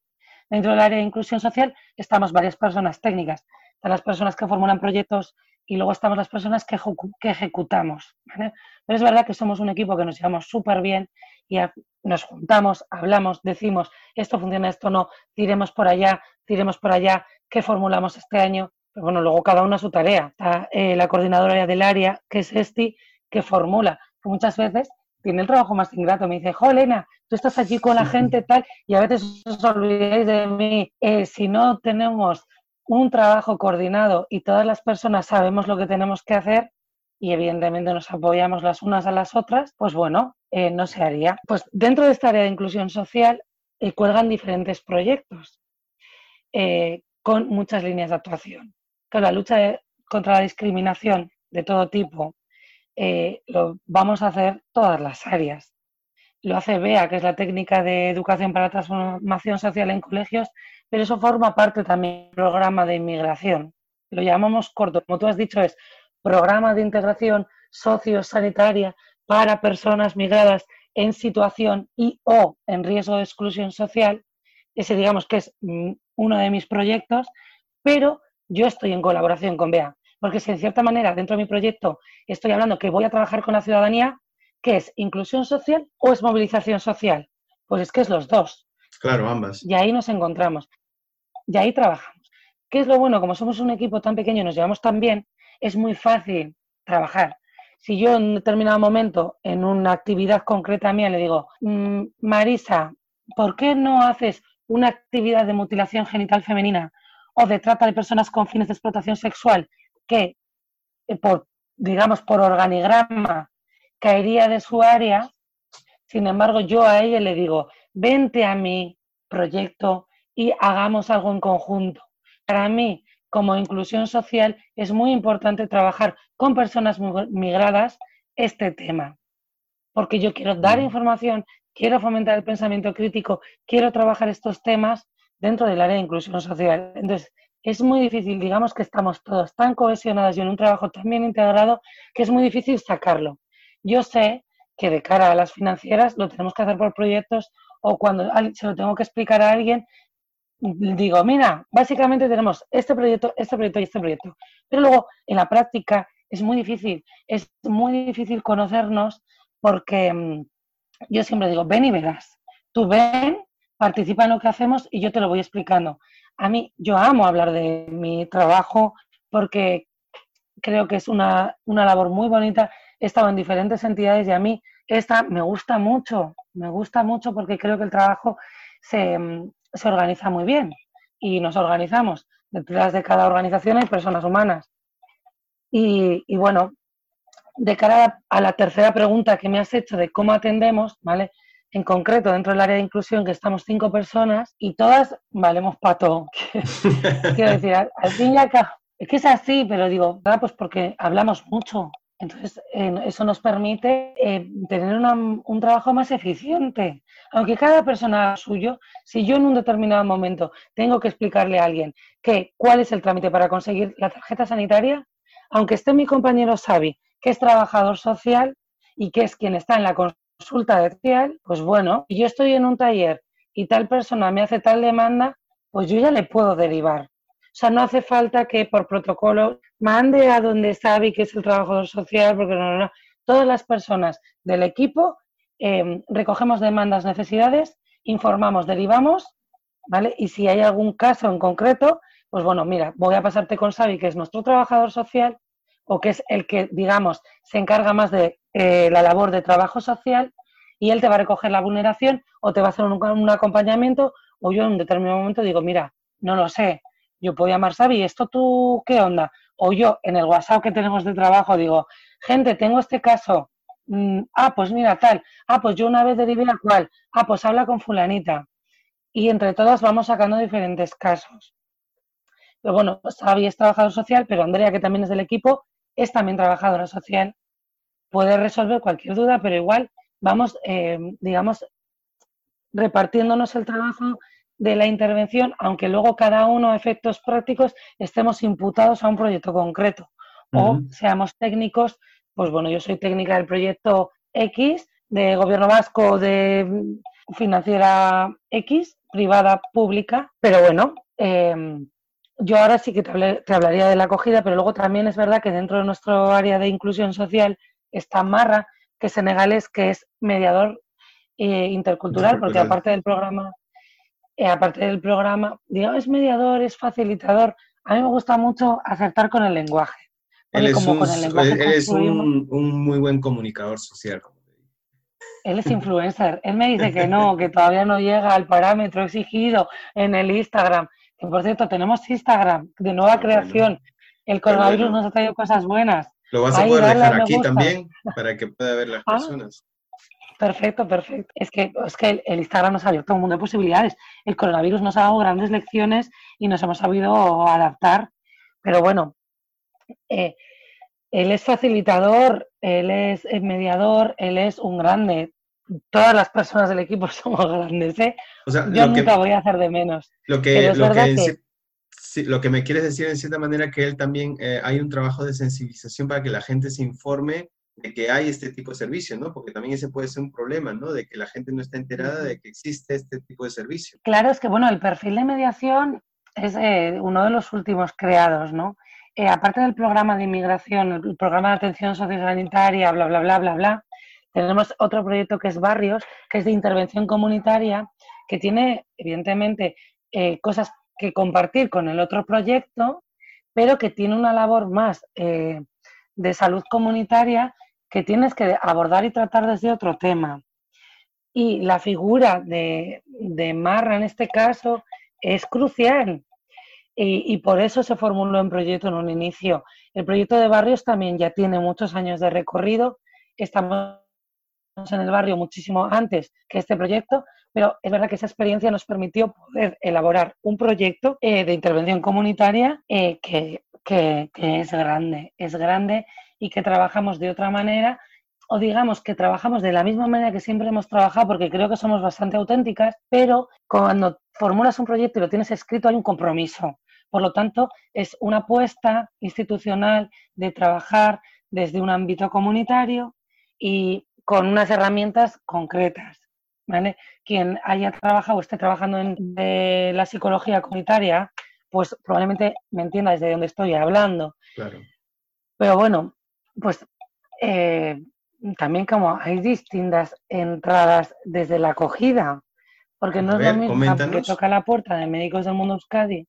Dentro del área de inclusión social estamos varias personas técnicas. Están las personas que formulan proyectos y luego estamos las personas que, que ejecutamos. Pero es verdad que somos un equipo que nos llevamos súper bien y nos juntamos, hablamos, decimos, esto funciona, esto no, tiremos por allá, tiremos por allá, ¿qué formulamos este año? Pero bueno, luego cada uno a su tarea. Está eh, la coordinadora del área, que es Esti, que formula. Que muchas veces tiene el trabajo más ingrato. Me dice, jo, Elena, tú estás aquí con la gente tal, y a veces os olvidáis de mí. Eh, si no tenemos un trabajo coordinado y todas las personas sabemos lo que tenemos que hacer y evidentemente nos apoyamos las unas a las otras, pues bueno, eh, no se haría. Pues dentro de esta área de inclusión social eh, cuelgan diferentes proyectos eh, con muchas líneas de actuación. Con la lucha contra la discriminación de todo tipo lo vamos a hacer todas las áreas. Lo hace BEA, que es la técnica de educación para la transformación social en colegios, pero eso forma parte también del programa de inmigración. Lo llamamos corto, como tú has dicho, es programa de integración sociosanitaria para personas migradas en situación y o en riesgo de exclusión social. Ese digamos que es mm, uno de mis proyectos, pero yo estoy en colaboración con BEA, porque si en cierta manera dentro de mi proyecto estoy hablando que voy a trabajar con la ciudadanía, ¿qué es inclusión social o es movilización social? Pues es que es los dos. Claro, ambas. Y ahí nos encontramos y ahí trabajamos. ¿Qué es lo bueno? Como somos un equipo tan pequeño y nos llevamos tan bien, es muy fácil trabajar. Si yo en un determinado momento, en una actividad concreta mía, le digo, mm, Marisa, ¿por qué no haces una actividad de mutilación genital femenina o de trata de personas con fines de explotación sexual que, eh, por, digamos, por organigrama caería de su área? Sin embargo, yo a ella le digo, vente a mi proyecto, y hagamos algo en conjunto. Para mí, como inclusión social, es muy importante trabajar con personas migradas este tema, porque yo quiero dar mm. información, quiero fomentar el pensamiento crítico, quiero trabajar estos temas dentro del área de inclusión social. Entonces, es muy difícil, digamos que estamos todos tan cohesionados y en un trabajo tan bien integrado, que es muy difícil sacarlo. Yo sé que de cara a las financieras lo tenemos que hacer por proyectos o cuando se lo tengo que explicar a alguien, digo, mira, básicamente tenemos este proyecto, este proyecto y este proyecto. Pero luego, en la práctica, es muy difícil. Es muy difícil conocernos porque mm, yo siempre digo, ven y verás. Tú ven, participa en lo que hacemos y yo te lo voy explicando. A mí, yo amo hablar de mi trabajo porque creo que es una, una labor muy bonita. He estado en diferentes entidades y a mí esta me gusta mucho, me gusta mucho porque creo que el trabajo se, mm, se organiza muy bien y nos organizamos. Detrás de cada organización hay personas humanas. Y, bueno, de cara a la tercera pregunta que me has hecho de cómo atendemos, ¿vale? En concreto, dentro del área de inclusión, que estamos cinco personas y todas valemos pato. Quiero decir, al fin y al cabo, es que es así, pero digo, pues porque hablamos mucho, entonces, eso nos permite eh, tener un trabajo más eficiente. Aunque cada persona suyo, si yo en un determinado momento tengo que explicarle a alguien que cuál es el trámite para conseguir la tarjeta sanitaria, aunque esté mi compañero Xavi, que es trabajador social y que es quien está en la consulta de social, pues bueno, yo estoy en un taller y tal persona me hace tal demanda, pues yo ya le puedo derivar. O sea, no hace falta que por protocolo mande a donde sabe que es el trabajador social, porque no, no, no. Todas las personas del equipo em, recogemos demandas, necesidades, informamos, derivamos, ¿vale? Y si hay algún caso en concreto, pues bueno, mira, voy a pasarte con Xavi, que es nuestro trabajador social, o que es el que, digamos, se encarga más de eh, la labor de trabajo social, y él te va a recoger la vulneración o te va a hacer un, acompañamiento, o yo en un determinado momento digo, mira, no lo sé, yo puedo llamar Xavi, ¿esto tú qué onda? O yo en el WhatsApp que tenemos de trabajo digo, gente, tengo este caso. Mm, ah, pues mira, tal. Ah, pues yo una vez derivé a cual. Ah, pues habla con fulanita. Y entre todas vamos sacando diferentes casos. Pero bueno, Xavi es trabajador social, pero Andrea, que también es del equipo, es también trabajadora social. Puede resolver cualquier duda, pero igual vamos, eh, digamos, repartiéndonos el trabajo de la intervención, aunque luego cada uno a efectos prácticos estemos imputados a un proyecto concreto o seamos técnicos, pues bueno, yo soy técnica del proyecto X de gobierno vasco de financiera X, privada, pública, pero bueno, em, yo ahora sí que te, hablaría de la acogida, pero luego también es verdad que dentro de nuestro área de inclusión social está Marra, que es senegalés, que es mediador eh, intercultural, porque aparte del programa, eh, aparte del programa, digamos, es mediador, es facilitador. A mí me gusta mucho acertar con el lenguaje. Él es, un, un, muy buen comunicador social. Él es influencer. Él me dice que no, que todavía no llega al parámetro exigido en el Instagram. Que por cierto, tenemos Instagram de nueva ah, creación. El coronavirus nos ha traído cosas buenas. Lo vas a poder dejar aquí también para que pueda ver las ah, personas. Perfecto, perfecto. Es que, es que el, Instagram nos ha abierto un mundo de posibilidades. El coronavirus nos ha dado grandes lecciones y nos hemos sabido adaptar. Pero bueno, eh, él es facilitador, él es mediador, él es un grande. Todas las personas del equipo somos grandes, ¿eh? Yo nunca voy a hacer de menos. Lo que, lo que, me quieres decir en cierta manera que él también eh, hay un trabajo de sensibilización para que la gente se informe de que hay este tipo de servicio, ¿no? Porque también ese puede ser un problema, ¿no? De que la gente no está enterada de que existe este tipo de servicio. Claro, es que, bueno, el perfil de mediación es eh, uno de los últimos creados, ¿no? Eh, aparte del programa de inmigración, el programa de atención sociosanitaria, bla, bla, bla, bla, bla, tenemos otro proyecto que es Barrios, que es de intervención comunitaria, que tiene, evidentemente, eh, cosas que compartir con el otro proyecto, pero que tiene una labor más eh, de salud comunitaria que tienes que abordar y tratar desde otro tema. Y la figura de, de Marra en este caso es crucial, y, por eso se formuló en proyecto en un inicio. El proyecto de barrios también ya tiene muchos años de recorrido. Estamos en el barrio muchísimo antes que este proyecto, pero es verdad que esa experiencia nos permitió poder elaborar un proyecto eh, de intervención comunitaria eh, que, que, que es grande, es grande y que trabajamos de otra manera o digamos que trabajamos de la misma manera que siempre hemos trabajado, porque creo que somos bastante auténticas, pero cuando formulas un proyecto y lo tienes escrito hay un compromiso. Por lo tanto, es una apuesta institucional de trabajar desde un ámbito comunitario y con unas herramientas concretas. ¿vale? Quien haya trabajado o esté trabajando en la psicología comunitaria, pues probablemente me entienda desde dónde estoy hablando. Claro. Pero bueno, pues eh, también como hay distintas entradas desde la acogida, porque no es lo mismo que toca la puerta de Médicos del Mundo Euskadi.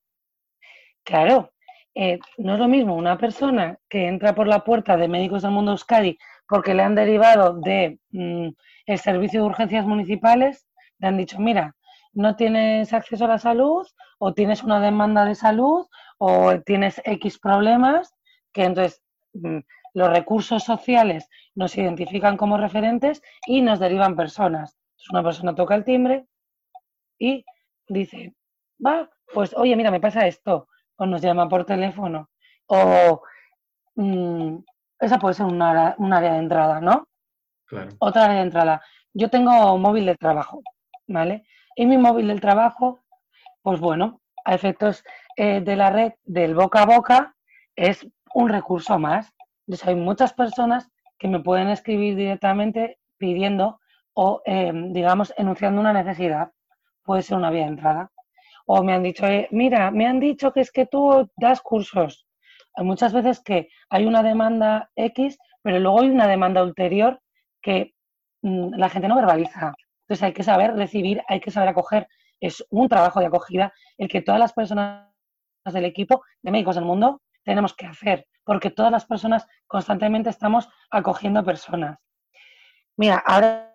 Claro, eh, no es lo mismo una persona que entra por la puerta de Médicos del Mundo Euskadi porque le han derivado de mm, el servicio de urgencias municipales, le han dicho, mira, no tienes acceso a la salud o tienes una demanda de salud o tienes X problemas, que entonces mm, los recursos sociales nos identifican como referentes y nos derivan personas. una persona toca el timbre y dice, va, pues oye, mira, me pasa esto, o nos llama por teléfono, o mm, esa puede ser un área de entrada, ¿no? Otra área de entrada. Yo tengo móvil de trabajo, ¿vale? Y mi móvil del trabajo, pues bueno, a efectos eh, de la red del boca a boca, es un recurso más. Entonces hay muchas personas que me pueden escribir directamente pidiendo o, em, digamos, enunciando una necesidad. Puede ser una vía de entrada. O me han dicho, eh, mira, me han dicho que es que tú das cursos. Muchas veces que hay una demanda X, pero luego hay una demanda ulterior que mm, la gente no verbaliza. Entonces hay que saber recibir, hay que saber acoger. Es un trabajo de acogida el que todas las personas del equipo de médicos del mundo tenemos que hacer, porque todas las personas constantemente estamos acogiendo personas. Mira, ahora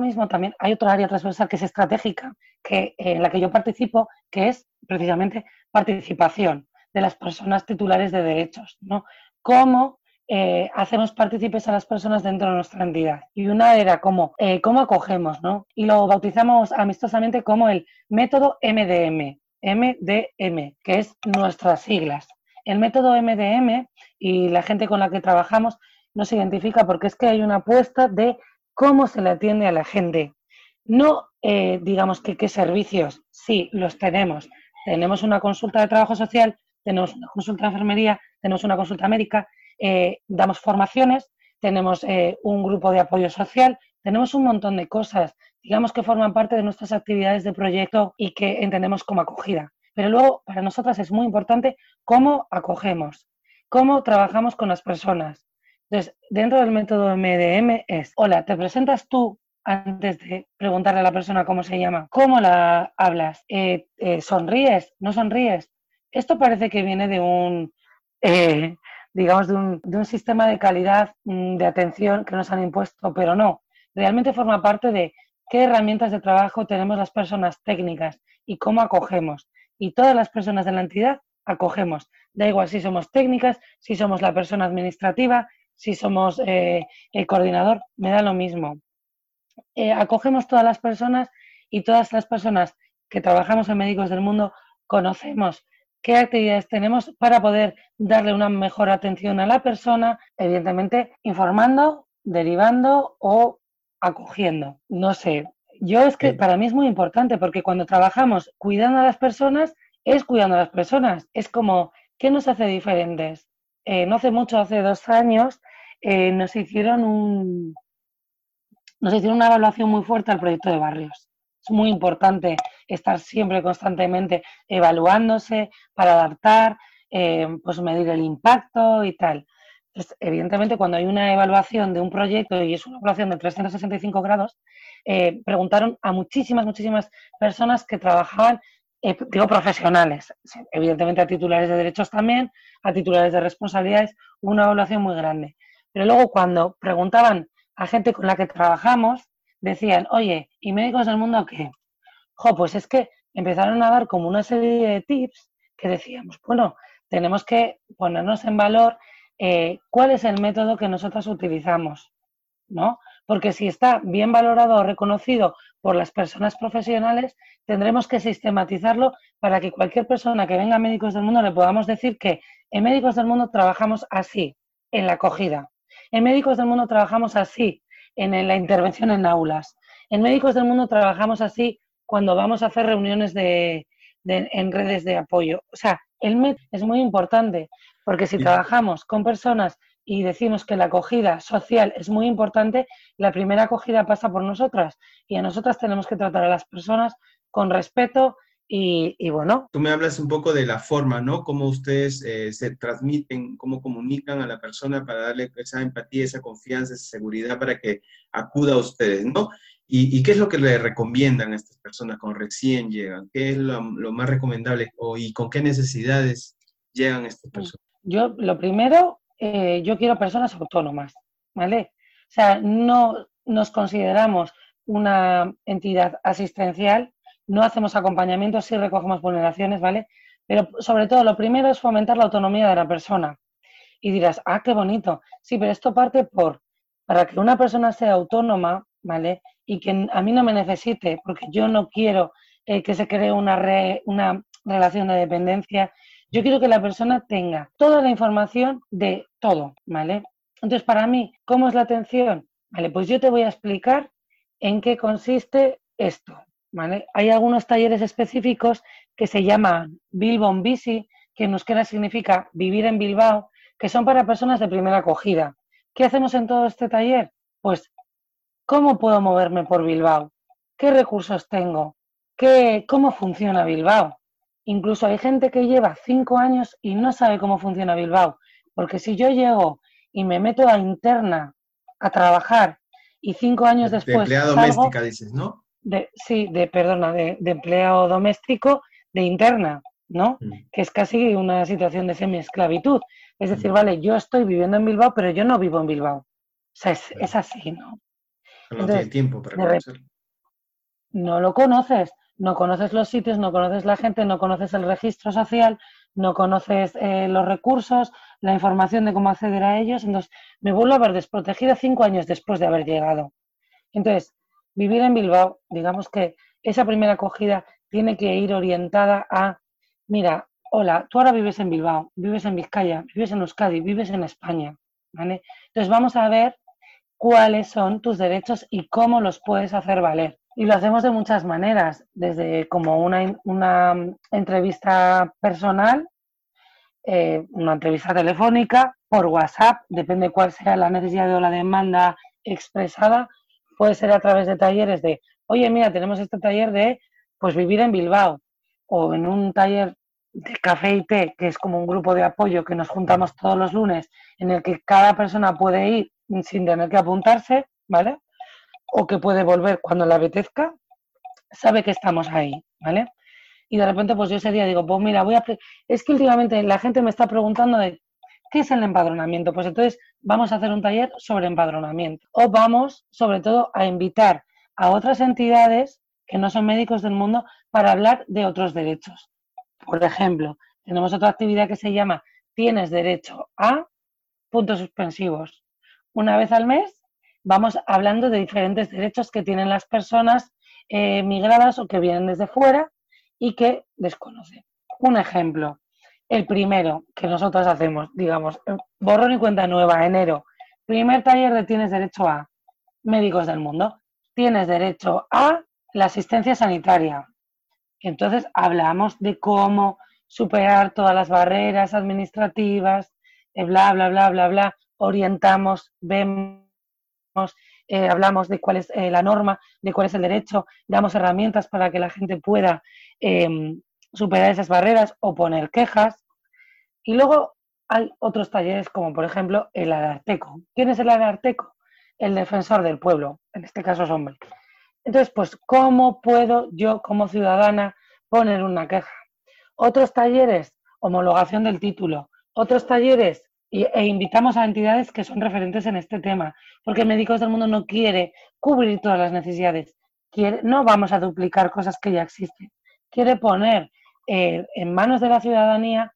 mismo también hay otra área transversal que es estratégica, que, en la que yo participo, que es precisamente participación de las personas titulares de derechos, ¿no? Cómo eh, hacemos partícipes a las personas dentro de nuestra entidad. Y una era cómo, eh, cómo acogemos, ¿no? Y lo bautizamos amistosamente como el método MDM, MDM, que es nuestras siglas. El método MDM y la gente con la que trabajamos nos identifica porque es que hay una apuesta de cómo se le atiende a la gente. No eh, digamos que qué servicios, sí, los tenemos. Tenemos una consulta de trabajo social, tenemos una consulta de enfermería, tenemos una consulta médica, eh, damos formaciones, tenemos eh, un grupo de apoyo social, tenemos un montón de cosas, digamos que forman parte de nuestras actividades de proyecto y que entendemos como acogida Pero luego, para nosotras es muy importante cómo acogemos, cómo trabajamos con las personas. Entonces, dentro del método MDM es, hola, te presentas tú antes de preguntarle a la persona cómo se llama, cómo la hablas, eh, sonríes, no sonríes. Esto parece que viene de un, eh, digamos, de un, sistema de calidad mm, de atención que nos han impuesto, pero no. Realmente forma parte de qué herramientas de trabajo tenemos las personas técnicas y cómo acogemos. Y todas las personas de la entidad acogemos. Da igual si somos técnicas, si somos la persona administrativa, si somos el coordinador, me da lo mismo. Eh, acogemos todas las personas y todas las personas que trabajamos en Médicos del Mundo conocemos qué actividades tenemos para poder darle una mejor atención a la persona, evidentemente informando, derivando o acogiendo. No sé, yo es que para mí es muy importante porque cuando trabajamos cuidando a las personas, es cuidando a las personas. Es como, ¿qué nos hace diferentes? Eh, no hace mucho, hace dos años, eh, nos hicieron un, nos hicieron una evaluación muy fuerte al proyecto de barrios. Es muy importante estar siempre constantemente evaluándose para adaptar, eh, pues medir el impacto y tal. evidentemente, cuando hay una evaluación de un proyecto y es una evaluación de 365 grados, eh, preguntaron a muchísimas, muchísimas personas que trabajaban, eh, digo, profesionales, evidentemente a titulares de derechos también, a titulares de responsabilidades, una evaluación muy grande. Pero luego cuando preguntaban a gente con la que trabajamos, decían, oye, ¿y médicos del mundo qué? Jo, pues es que empezaron a dar como una serie de tips que decíamos, bueno, tenemos que ponernos en valor eh, cuál es el método que nosotros utilizamos, ¿no? Porque si está bien valorado o reconocido por las personas profesionales, tendremos que sistematizarlo para que cualquier persona que venga a Médicos del Mundo le podamos decir que en Médicos del Mundo trabajamos así, en la acogida. En Médicos del Mundo trabajamos así, en la intervención en aulas. En Médicos del Mundo trabajamos así cuando vamos a hacer reuniones de, en redes de apoyo. O sea, el MED es muy importante porque si trabajamos con personas y decimos que la acogida social es muy importante, la primera acogida pasa por nosotras y a nosotras tenemos que tratar a las personas con respeto y, bueno. Tú me hablas un poco de la forma, ¿no? Cómo ustedes eh, se transmiten, cómo comunican a la persona para darle esa empatía, esa confianza, esa seguridad para que acuda a ustedes, ¿no? ¿Y, qué es lo que le recomiendan a estas personas cuando recién llegan? ¿Qué es lo, más recomendable o, y con qué necesidades llegan estas personas? Yo, lo primero, eh, yo quiero personas autónomas, ¿vale? O sea, no nos consideramos una entidad asistencial no hacemos acompañamiento, sí recogemos vulneraciones, ¿vale? Pero sobre todo, lo primero es fomentar la autonomía de la persona. Y dirás, ah, qué bonito. Sí, pero esto parte por, para que una persona sea autónoma, ¿vale? Y que a mí no me necesite, porque yo no quiero eh, que se cree una, una relación de dependencia. Yo quiero que la persona tenga toda la información de todo, ¿vale? Entonces, para mí, ¿cómo es la atención? Vale, pues yo te voy a explicar en qué consiste esto, hay algunos talleres específicos que se llaman Bilbao Bici, que en euskera significa vivir en Bilbao, que son para personas de primera acogida. ¿Qué hacemos en todo este taller? Pues, ¿cómo puedo moverme por Bilbao? ¿Qué recursos tengo? ¿Qué, ¿Cómo funciona Bilbao? Incluso hay gente que lleva cinco años y no sabe cómo funciona Bilbao. Porque si yo llego y me meto a interna a trabajar y cinco años después. De doméstica, dices, ¿no? De, sí, de, perdona, de, empleado doméstico de interna, ¿no? Mm. Que es casi una situación de semi-esclavitud. Es decir, mm. vale, yo estoy viviendo en Bilbao, pero yo no vivo en Bilbao. O sea, es, así, ¿no? No tiene tiempo para conocerlo. No lo conoces, no conoces los sitios, no conoces la gente, no conoces el registro social, no conoces eh, los recursos, la información de cómo acceder a ellos. Entonces, me vuelvo a ver desprotegida cinco años después de haber llegado. Entonces, vivir en Bilbao, digamos que esa primera acogida tiene que ir orientada a, mira, hola, tú ahora vives en Bilbao, vives en Vizcaya, vives en Euskadi, vives en España, ¿vale? Entonces vamos a ver cuáles son tus derechos y cómo los puedes hacer valer. Y lo hacemos de muchas maneras, desde como una, una entrevista personal, eh, una entrevista telefónica, por WhatsApp, depende cuál sea la necesidad o la demanda expresada, puede ser a través de talleres de, oye, mira, tenemos este taller de, pues vivir en Bilbao. o en un taller de café y té, que es como un grupo de apoyo que nos juntamos todos los lunes, en el que cada persona puede ir sin tener que apuntarse, ¿vale? O que puede volver cuando le apetezca, sabe que estamos ahí, ¿vale? Y de repente, pues yo ese día digo, pues mira, voy a... Es que últimamente la gente me está preguntando de qué es el empadronamiento. Pues entonces vamos a hacer un taller sobre empadronamiento. O vamos, sobre todo, a invitar a otras entidades que no son médicos del mundo para hablar de otros derechos. Por ejemplo, tenemos otra actividad que se llama Tienes derecho a puntos suspensivos. Una vez al mes vamos hablando de diferentes derechos que tienen las personas eh, migradas o que vienen desde fuera y que desconocen. Un ejemplo, el primero que nosotros hacemos, digamos, borrón y cuenta nueva, enero, primer taller de Tienes derecho a médicos del mundo, tienes derecho a la asistencia sanitaria, entonces hablamos de cómo superar todas las barreras administrativas, bla, bla, bla, bla, bla, orientamos, vemos, eh, hablamos de cuál es eh, la norma, de cuál es el derecho, damos herramientas para que la gente pueda em, superar esas barreras o poner quejas. Y luego hay otros talleres como por ejemplo el Alarteco. ¿Quién es el Alarteco? El defensor del pueblo, en este caso es hombre. Entonces, pues, ¿cómo puedo yo como ciudadana poner una queja? Otros talleres, homologación del título. Otros talleres, e invitamos a entidades que son referentes en este tema, porque Médicos del Mundo no quiere cubrir todas las necesidades. Quiere, no vamos a duplicar cosas que ya existen. Quiere poner eh, en manos de la ciudadanía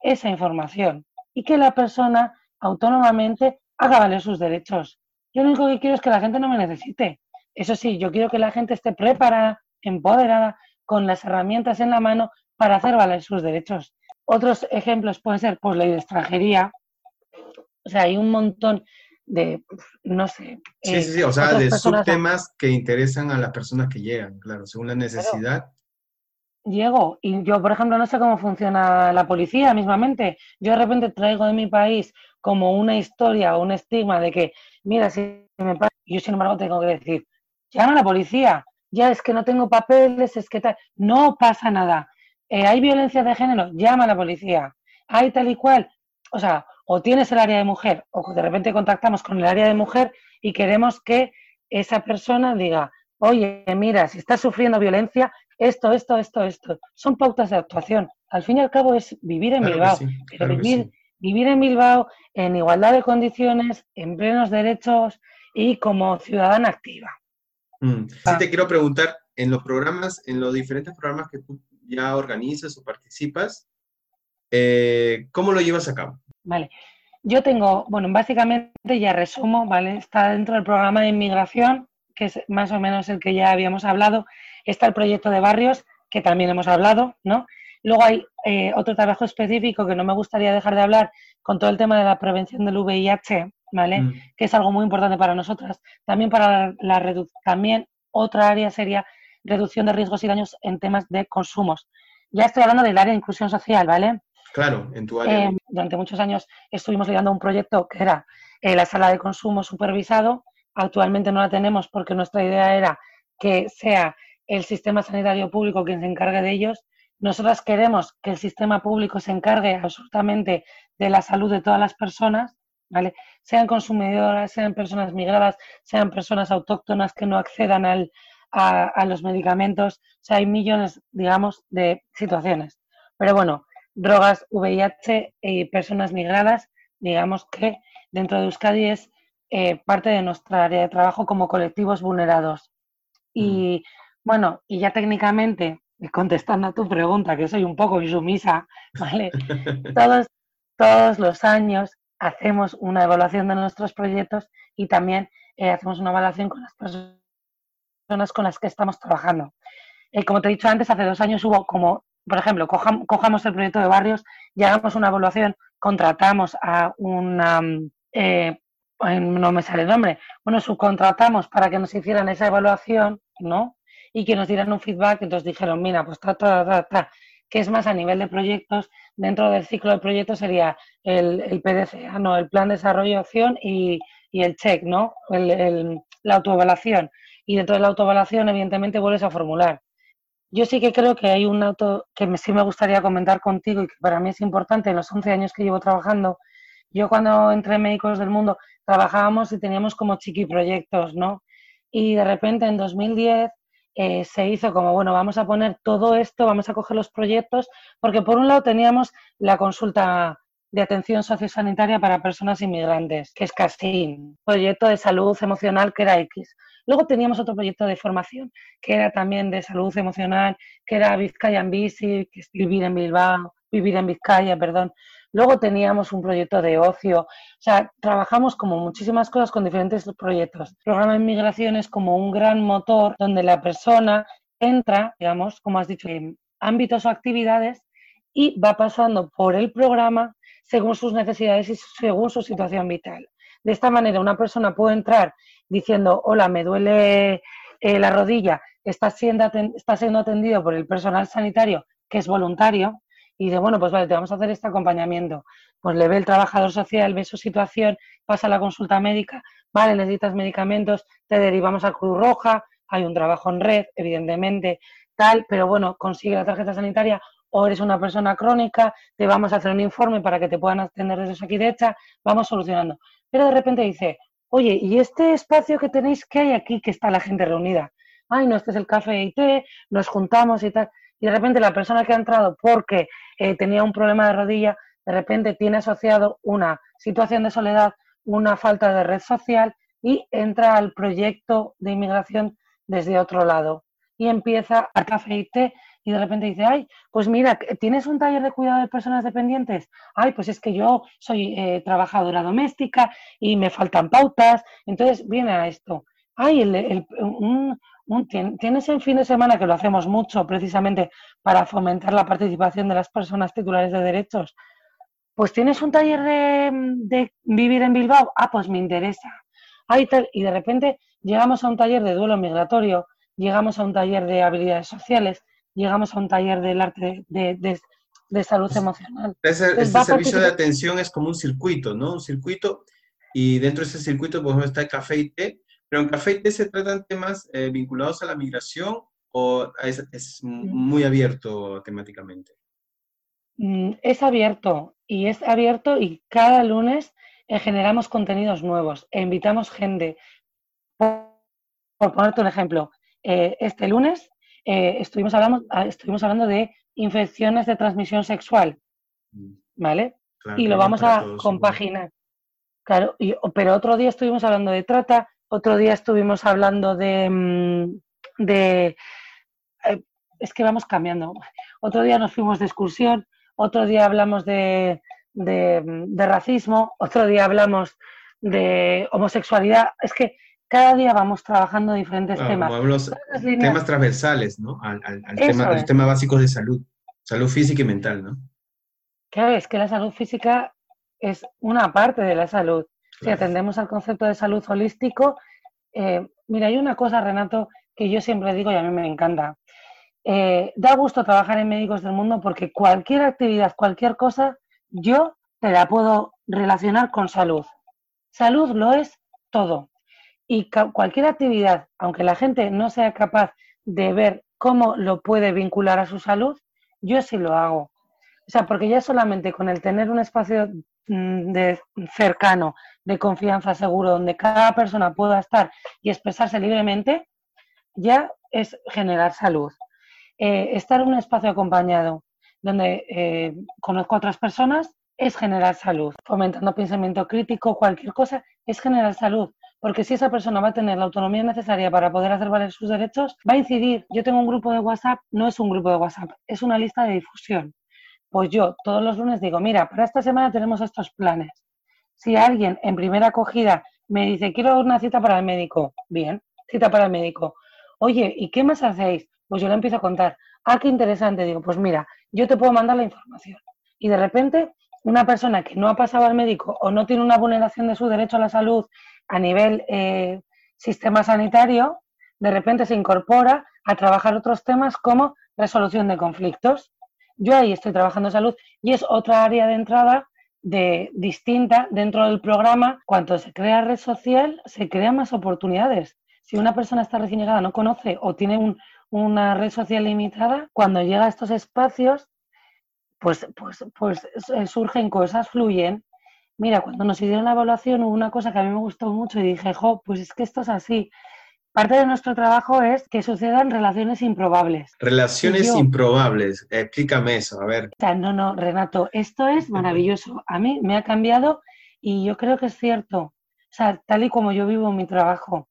esa información y que la persona autónomamente haga valer sus derechos. Yo lo único que quiero es que la gente no me necesite. Eso sí, yo quiero que la gente esté preparada, empoderada, con las herramientas en la mano para hacer valer sus derechos. Otros ejemplos pueden ser, pues, ley de extranjería. O sea, hay un montón de, no sé. Sí, sí, sí, o sea, de subtemas que interesan a las personas que llegan, claro, según la necesidad. Llego y yo, por ejemplo, no sé cómo funciona la policía mismamente. Yo de repente traigo de mi país como una historia o un estigma de que, mira, si me pasa, yo sin embargo tengo que decir, llama a la policía, ya es que no tengo papeles, es que tal, no pasa nada. Eh, hay violencia de género, llama a la policía. Hay tal y cual, o sea, o tienes el área de mujer, o de repente contactamos con el área de mujer y queremos que esa persona diga, oye, mira, si estás sufriendo violencia, esto, esto, esto, esto. Son pautas de actuación. Al fin y al cabo es vivir en Bilbao, pero vivir, vivir en Bilbao en igualdad de condiciones, en plenos derechos y como ciudadana activa. Mm. Sí, ah. te quiero preguntar, en los programas, en los diferentes programas que tú ya organizas o participas, eh, ¿cómo lo llevas a cabo? Vale. Yo tengo, bueno, básicamente ya resumo, ¿vale? Está dentro del programa de inmigración, que es más o menos el que ya habíamos hablado. Está el proyecto de barrios, que también hemos hablado, ¿no? Luego hay eh, otro trabajo específico que no me gustaría dejar de hablar con todo el tema de la prevención del VIH, ¿vale? Mm. Que es algo muy importante para nosotras. También para la, reducción, también otra área sería reducción de riesgos y daños en temas de consumos. Ya estoy hablando del área de inclusión social, ¿vale? Claro, en tu área. Eh, durante muchos años estuvimos liderando un proyecto que era eh, la sala de consumo supervisado. Actualmente no la tenemos porque nuestra idea era que sea el sistema sanitario público quien se encargue de ellos. Nosotras queremos que el sistema público se encargue absolutamente de la salud de todas las personas ¿vale? Sean consumidoras, sean personas migradas, sean personas autóctonas que no accedan al, a, los medicamentos. O sea, hay millones, digamos, de situaciones. Pero bueno, drogas, VIH y personas migradas, digamos que dentro de Euskadi es eh, parte de nuestra área de trabajo como colectivos vulnerados. Y bueno, y ya técnicamente, contestando a tu pregunta, que soy un poco insumisa, ¿vale? todos, todos los años hacemos una evaluación de nuestros proyectos y también eh, hacemos una evaluación con las personas con las que estamos trabajando. Eh, como te he dicho antes, hace dos años hubo como, por ejemplo, cojamos el proyecto de barrios y hagamos una evaluación, contratamos a una, eh, no me sale el nombre, bueno, subcontratamos para que nos hicieran esa evaluación, ¿no? Y que nos dieran un feedback, entonces dijeron, mira, pues ta, ta, ta, ta, que es más a nivel de proyectos, dentro del ciclo de proyectos sería el, el PDCA, ¿no? el Plan de Desarrollo Acción y, y el check, ¿no? El, la autoevaluación. Y dentro de la autoevaluación, evidentemente, vuelves a formular. yo sí que creo que hay un auto que sí me gustaría comentar contigo y que para mí es importante en los 11 años que llevo trabajando. Yo cuando entré en Médicos del Mundo trabajábamos y teníamos como chiqui proyectos, ¿no? Y de repente en 2010 eh, se hizo como, bueno, vamos a poner todo esto, vamos a coger los proyectos, porque por un lado teníamos la consulta de atención sociosanitaria para personas inmigrantes, que es CASIN, proyecto de salud emocional que era X. Luego teníamos otro proyecto de formación, que era también de salud emocional, que era Vizcaya en Bici, que es vivir en Bilbao, vivir en Vizcaya, perdón. Luego teníamos un proyecto de ocio. O sea, trabajamos como muchísimas cosas con diferentes proyectos. El programa de inmigración es como un gran motor donde la persona entra, digamos, como has dicho, en ámbitos o actividades y va pasando por el programa según sus necesidades y según su situación vital. De esta manera, una persona puede entrar diciendo, hola, me duele eh, la rodilla, está siendo, está siendo atendido por el personal sanitario, que es voluntario, y dice, bueno, pues vale, te vamos a hacer este acompañamiento. Pues le ve el trabajador social, ve su situación, pasa la consulta médica, vale, necesitas medicamentos, te derivamos a Cruz Roja, hay un trabajo en red, evidentemente, tal, pero bueno, consigue la tarjeta sanitaria o eres una persona crónica, te vamos a hacer un informe para que te puedan atender desde aquí derecha, vamos solucionando. Pero de repente dice, oye, ¿y este espacio que tenéis, qué hay aquí que está la gente reunida? Ay, no, este es el café y té, nos juntamos y tal. Y de repente la persona que ha entrado porque eh, tenía un problema de rodilla, de repente tiene asociado una situación de soledad, una falta de red social y entra al proyecto de inmigración desde otro lado. Y empieza a té y de repente dice, ay, pues mira, ¿tienes un taller de cuidado de personas dependientes? Ay, pues es que yo soy eh, trabajadora doméstica y me faltan pautas. Entonces viene a esto. Ay, el, un, tienes el fin de semana que lo hacemos mucho precisamente para fomentar la participación de las personas titulares de derechos. Pues tienes un taller de, de vivir en Bilbao. Ah, pues me interesa. Ay, tal. Y de repente llegamos a un taller de duelo migratorio, llegamos a un taller de habilidades sociales, llegamos a un taller del arte de, salud emocional. Ese, este servicio de atención es como un circuito, ¿no? Un circuito, y dentro de ese circuito, por ejemplo, está el café y té, pero en café y té se tratan temas eh, vinculados a la migración o es, muy abierto temáticamente. Mm, es abierto y es abierto y cada lunes eh, generamos contenidos nuevos e invitamos gente. Por, ponerte un ejemplo, eh, este lunes eh, estuvimos, hablando, ah, estuvimos hablando de infecciones de transmisión sexual, mm. ¿vale? y lo vamos a compaginar. Claro, pero otro día estuvimos hablando de trata, otro día estuvimos hablando de... Mm, de eh, es que vamos cambiando. Otro día nos fuimos de excursión, otro día hablamos de, de racismo, otro día hablamos de homosexualidad. Es que cada día vamos trabajando diferentes temas. temas transversales, ¿no? Al, tema, los temas básicos de salud, salud física y mental, ¿no? Claro, es que la salud física es una parte de la salud. Si atendemos al concepto de salud holístico, eh, mira, hay una cosa, Renato, que yo siempre digo y a mí me encanta. Eh, da gusto trabajar en Médicos del Mundo porque cualquier actividad, cualquier cosa, yo te la puedo relacionar con salud. Salud lo es todo. Y cualquier actividad, aunque la gente no sea capaz de ver cómo lo puede vincular a su salud, yo sí lo hago. O sea, porque ya solamente con el tener un espacio de cercano, de confianza seguro, donde cada persona pueda estar y expresarse libremente, ya es generar salud. Eh, estar en un espacio acompañado donde eh, conozco a otras personas es generar salud. Fomentando pensamiento crítico, cualquier cosa, es generar salud porque si esa persona va a tener la autonomía necesaria para poder hacer valer sus derechos, va a incidir. Yo tengo un grupo de WhatsApp, no es un grupo de WhatsApp, es una lista de difusión. Pues yo todos los lunes digo, mira, para esta semana tenemos estos planes. Si alguien en primera acogida me dice, quiero una cita para el médico, bien, cita para el médico. Oye, ¿y qué más hacéis? Pues yo le empiezo a contar. Ah, qué interesante. Digo, pues mira, yo te puedo mandar la información. Y de repente, una persona que no ha pasado al médico o no tiene una vulneración de su derecho a la salud a nivel eh, sistema sanitario, de repente se incorpora a trabajar otros temas como resolución de conflictos. Yo ahí estoy trabajando salud y es otra área de entrada de, distinta dentro del programa. Cuando se crea red social, se crean más oportunidades. Si una persona está recién llegada, no conoce o tiene un, una red social limitada, cuando llega a estos espacios, pues, pues, pues eh, surgen cosas, fluyen. Mira, cuando nos hicieron la evaluación hubo una cosa que a mí me gustó mucho y dije, jo, pues es que esto es así. Parte de nuestro trabajo es que sucedan relaciones improbables. Relaciones improbables, explícame eso, a ver. No, no, Renato, esto es maravilloso. A mí me ha cambiado y yo creo que es cierto. O sea, tal y como yo vivo mi trabajo.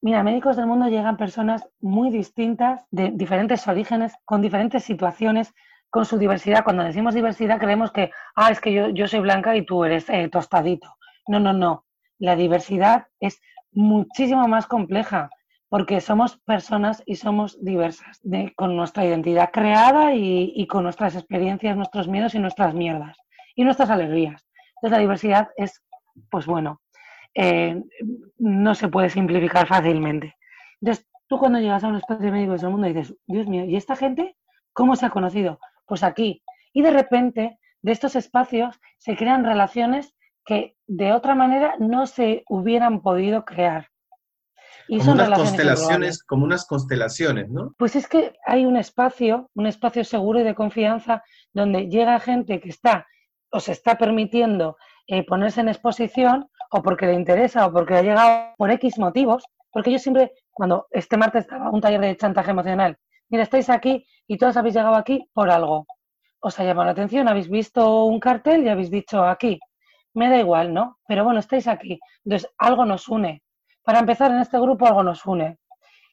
Mira, médicos del mundo llegan personas muy distintas, de diferentes orígenes, con diferentes situaciones, con su diversidad. Cuando decimos diversidad creemos que, ah, es que yo, yo soy blanca y tú eres eh, tostadito. No, no, no. La diversidad es muchísimo más compleja porque somos personas y somos diversas, con nuestra identidad creada y, con nuestras experiencias, nuestros miedos y nuestras mierdas y nuestras alegrías. Entonces la diversidad es, pues bueno, eh, no se puede simplificar fácilmente. Entonces tú cuando llegas a un espacio médico del mundo dices, Dios mío, ¿y esta gente cómo se ha conocido? Pues aquí. Y de repente, de estos espacios se crean relaciones que de otra manera no se hubieran podido crear. Y como unas constelaciones, como unas constelaciones, ¿no? Pues es que hay un espacio, un espacio seguro y de confianza donde llega gente que está o se está permitiendo eh, ponerse en exposición o porque le interesa o porque ha llegado por X motivos, porque yo siempre, cuando este martes estaba un taller de chantaje emocional, mira, estáis aquí y todos habéis llegado aquí por algo. Os ha llamado la atención, habéis visto un cartel y habéis dicho aquí. Me da igual, ¿no? Pero bueno, estáis aquí. Entonces, algo nos une. Para empezar, en este grupo algo nos une.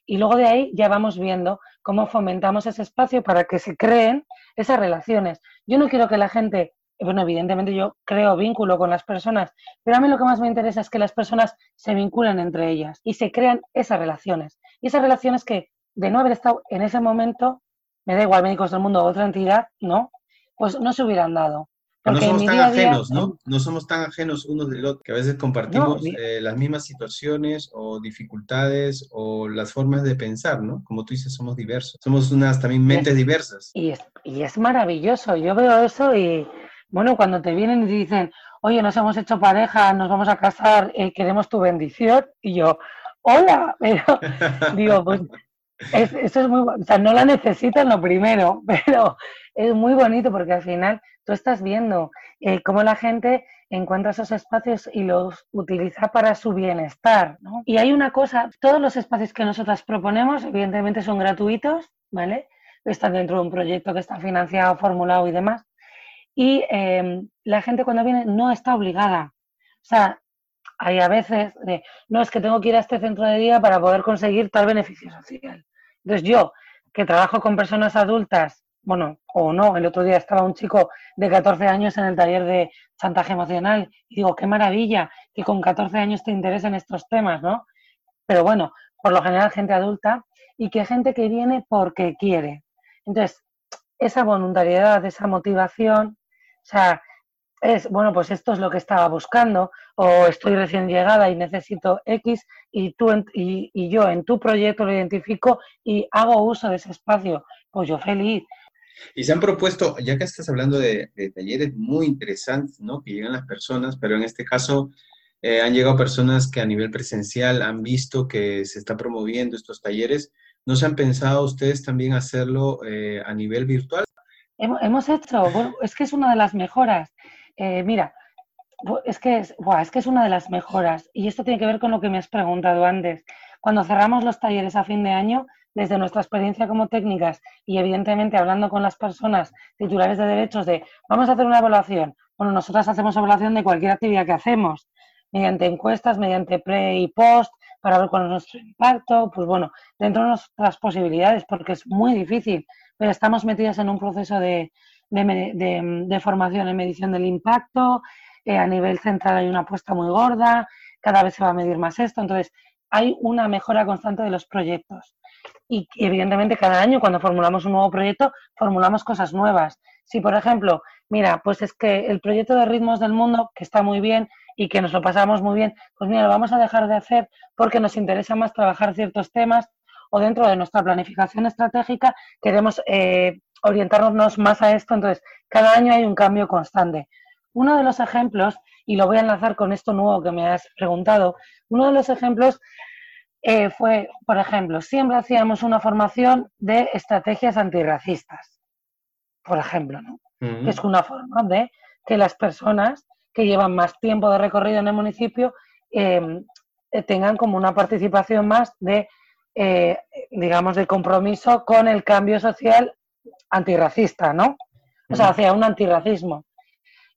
Y luego de ahí ya vamos viendo cómo fomentamos ese espacio para que se creen esas relaciones. Yo no quiero que la gente, bueno, evidentemente yo creo vínculo con las personas, pero a mí lo que más me interesa es que las personas se vinculen entre ellas y se crean esas relaciones. Y esas relaciones que de no haber estado en ese momento, me da igual médicos del mundo o otra entidad, ¿no? Pues no se hubieran dado. No somos tan ajenos, ¿no? No somos tan ajenos unos del otro, que a veces compartimos eh, las mismas situaciones o dificultades o las formas de pensar, ¿no? Como tú dices, somos diversos. Somos unas también mentes diversas. Y es, y es maravilloso. Yo veo eso y, bueno, cuando te vienen y te dicen, oye, nos hemos hecho pareja, nos vamos a casar, eh, queremos tu bendición, y yo, hola, pero digo, pues eso es muy, o sea, no la necesitan lo primero, pero es muy bonito porque al final tú estás viendo eh, cómo la gente encuentra esos espacios y los utiliza para su bienestar. ¿no? Y hay una cosa, todos los espacios que nosotras proponemos, evidentemente son gratuitos, ¿vale? Están dentro de un proyecto que está financiado, formulado y demás. Y em, la gente cuando viene no está obligada. O sea, hay a veces de, no, es que tengo que ir a este centro de día para poder conseguir tal beneficio social. Entonces yo, que trabajo con personas adultas, bueno, o no, el otro día estaba un chico de 14 años en el taller de chantaje emocional y digo, qué maravilla que con 14 años te interesen estos temas, ¿no? Pero bueno, por lo general gente adulta y que gente que viene porque quiere. Entonces, esa voluntariedad, esa motivación, o sea, es, bueno, pues esto es lo que estaba buscando, o estoy recién llegada y necesito X, y, tú y, yo en tu proyecto lo identifico y hago uso de ese espacio, pues yo feliz. Y se han propuesto, ya que estás hablando de, talleres muy interesantes, ¿no? Que llegan las personas, pero en este caso eh, han llegado personas que a nivel presencial han visto que se está promoviendo estos talleres. ¿No se han pensado ustedes también hacerlo eh, a nivel virtual? Hemos hecho, es que es una de las mejoras. Eh, mira, es que es, es que es una de las mejoras y esto tiene que ver con lo que me has preguntado antes. Cuando cerramos los talleres a fin de año, desde nuestra experiencia como técnicas y evidentemente hablando con las personas titulares de derechos de vamos a hacer una evaluación. Bueno, nosotras hacemos evaluación de cualquier actividad que hacemos, mediante encuestas, mediante pre y post, para ver cuál es nuestro impacto, pues bueno, dentro de nuestras posibilidades, porque es muy difícil, pero estamos metidas en un proceso de, de, formación en medición del impacto, eh, a nivel central hay una apuesta muy gorda, cada vez se va a medir más esto, entonces hay una mejora constante de los proyectos. Y evidentemente cada año cuando formulamos un nuevo proyecto, formulamos cosas nuevas. Si, por ejemplo, mira, pues es que el proyecto de ritmos del mundo, que está muy bien y que nos lo pasamos muy bien, pues mira, lo vamos a dejar de hacer porque nos interesa más trabajar ciertos temas o dentro de nuestra planificación estratégica queremos eh, orientarnos más a esto. Entonces, cada año hay un cambio constante. Uno de los ejemplos, y lo voy a enlazar con esto nuevo que me has preguntado, uno de los ejemplos eh, fue, por ejemplo, siempre hacíamos una formación de estrategias antirracistas, por ejemplo, ¿no? Que es una forma de que las personas que llevan más tiempo de recorrido en el municipio em, eh, tengan como una participación más de, eh, digamos, de compromiso con el cambio social antirracista, ¿no? O sea, hacia un antirracismo.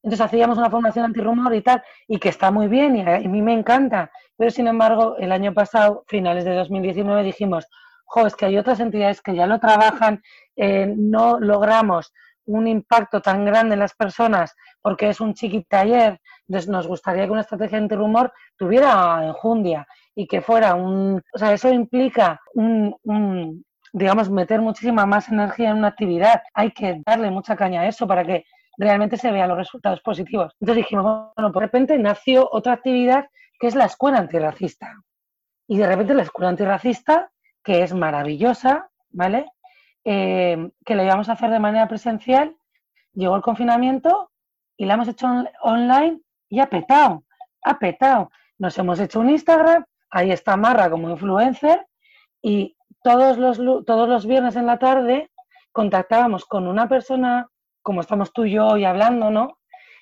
Entonces hacíamos una formación antirrumor y tal, y que está muy bien y a, mí me encanta. Pero sin embargo, el año pasado, finales de 2019, dijimos, jo, es que hay otras entidades que ya lo trabajan, eh, no logramos un impacto tan grande en las personas porque es un chiqui taller, entonces nos gustaría que una estrategia antirrumor tuviera enjundia y que fuera un... O sea, eso implica un, digamos, meter muchísima más energía en una actividad. Hay que darle mucha caña a eso para que realmente se vean los resultados positivos. Entonces dijimos, bueno, de repente nació otra actividad que es la escuela antirracista. Y de repente la escuela antirracista, que es maravillosa, ¿vale? Eh, que la íbamos a hacer de manera presencial, llegó el confinamiento y la hemos hecho online y ha petado, ha petado. Nos hemos hecho un Instagram, ahí está Marra como influencer y todos los, todos los viernes en la tarde contactábamos con una persona, como estamos tú y yo hoy hablando, ¿no?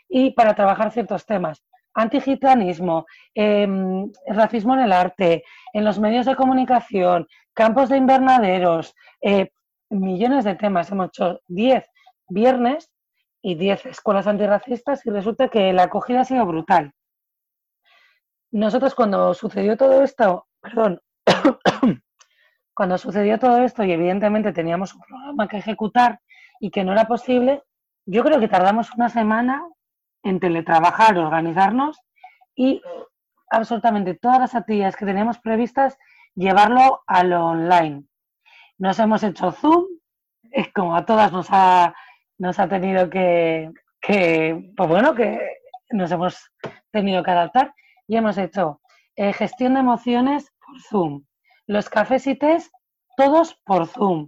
Y para trabajar ciertos temas. Antigitanismo, em, racismo en el arte, en los medios de comunicación, campos de invernaderos, eh, millones de temas. Hemos hecho 10 viernes y 10 escuelas antirracistas y resulta que la acogida ha sido brutal. Nosotros cuando sucedió todo esto, perdón, cuando sucedió todo esto y evidentemente teníamos un programa que ejecutar y que no era posible, yo creo que tardamos una semana en teletrabajar, organizarnos y absolutamente todas las actividades que teníamos previstas llevarlo a lo online. Nos hemos hecho Zoom, como a todas nos ha nos ha tenido que, pues bueno, que nos hemos tenido que adaptar y hemos hecho eh, gestión de emociones por Zoom, los cafés y test todos por Zoom.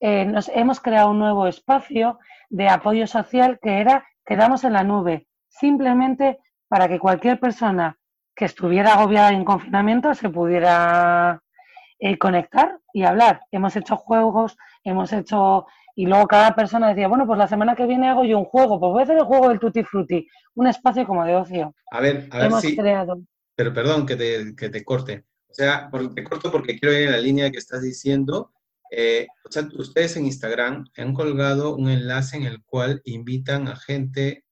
Eh, nos hemos creado un nuevo espacio de apoyo social que era quedamos en la nube, simplemente para que cualquier persona que estuviera agobiada en confinamiento se pudiera eh, conectar y hablar. Hemos hecho juegos, hemos hecho y luego cada persona decía, bueno, pues la semana que viene hago yo un juego, pues voy a hacer el juego del Tutti Frutti, un espacio como de ocio. A ver, a ver Hemos creado. Pero perdón que te, que te corte. O sea, te corto porque quiero ir en la línea que estás diciendo. Eh, o sea, ustedes en Instagram han colgado un enlace en el cual invitan a gente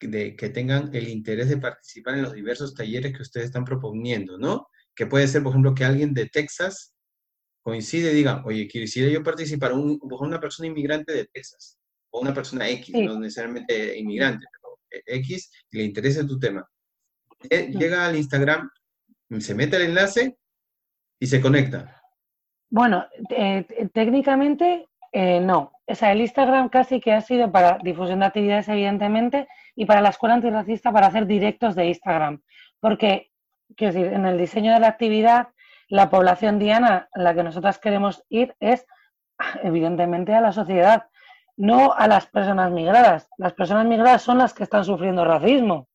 de, que tengan el interés de participar en los diversos talleres que ustedes están proponiendo, ¿no? Que puede ser, por ejemplo, que alguien de Texas coincide, diga, oye, quisiera yo participar, un, una persona inmigrante de Texas, o una persona X, no necesariamente inmigrante, pero X, le interesa tu tema. Llega al Instagram, se mete el enlace y se conecta. Bueno, eh, técnicamente eh, no. O sea, el Instagram casi que ha sido para difusión de actividades, evidentemente, y para la escuela antirracista para hacer directos de Instagram. Porque, quiero decir, en el diseño de la actividad la población diana a la que nosotras queremos ir es, evidentemente, a la sociedad, no a las personas migradas. Las personas migradas son las que están sufriendo racismo.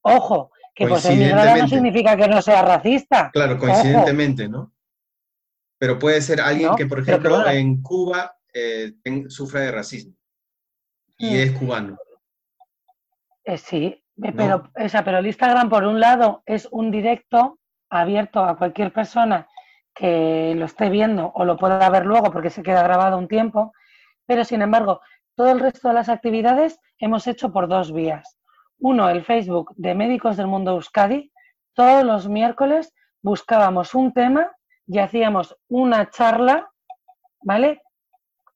Ojo, que por ser migrada no significa que no sea racista. Claro, coincidentemente, ¿no? Pero puede ser alguien que, por ejemplo, en Cuba eh, sufra de racismo y mm. es cubano. Eh, sí, pero, pero el Instagram, por un lado, es un directo abierto a cualquier persona que lo esté viendo o lo pueda ver luego porque se queda grabado un tiempo, pero sin embargo, todo el resto de las actividades hemos hecho por dos vías. Uno, el Facebook de Médicos del Mundo Euskadi. Todos los miércoles buscábamos un tema y hacíamos una charla, ¿vale?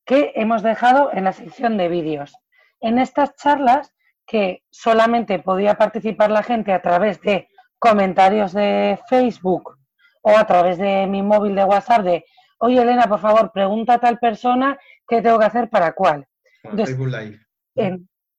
Que hemos dejado en la sección de vídeos. En estas charlas, que solamente podía participar la gente a través de comentarios de Facebook o a través de mi móvil de WhatsApp de, oye Elena, por favor, pregunta a tal persona qué tengo que hacer para cuál. Facebook Live.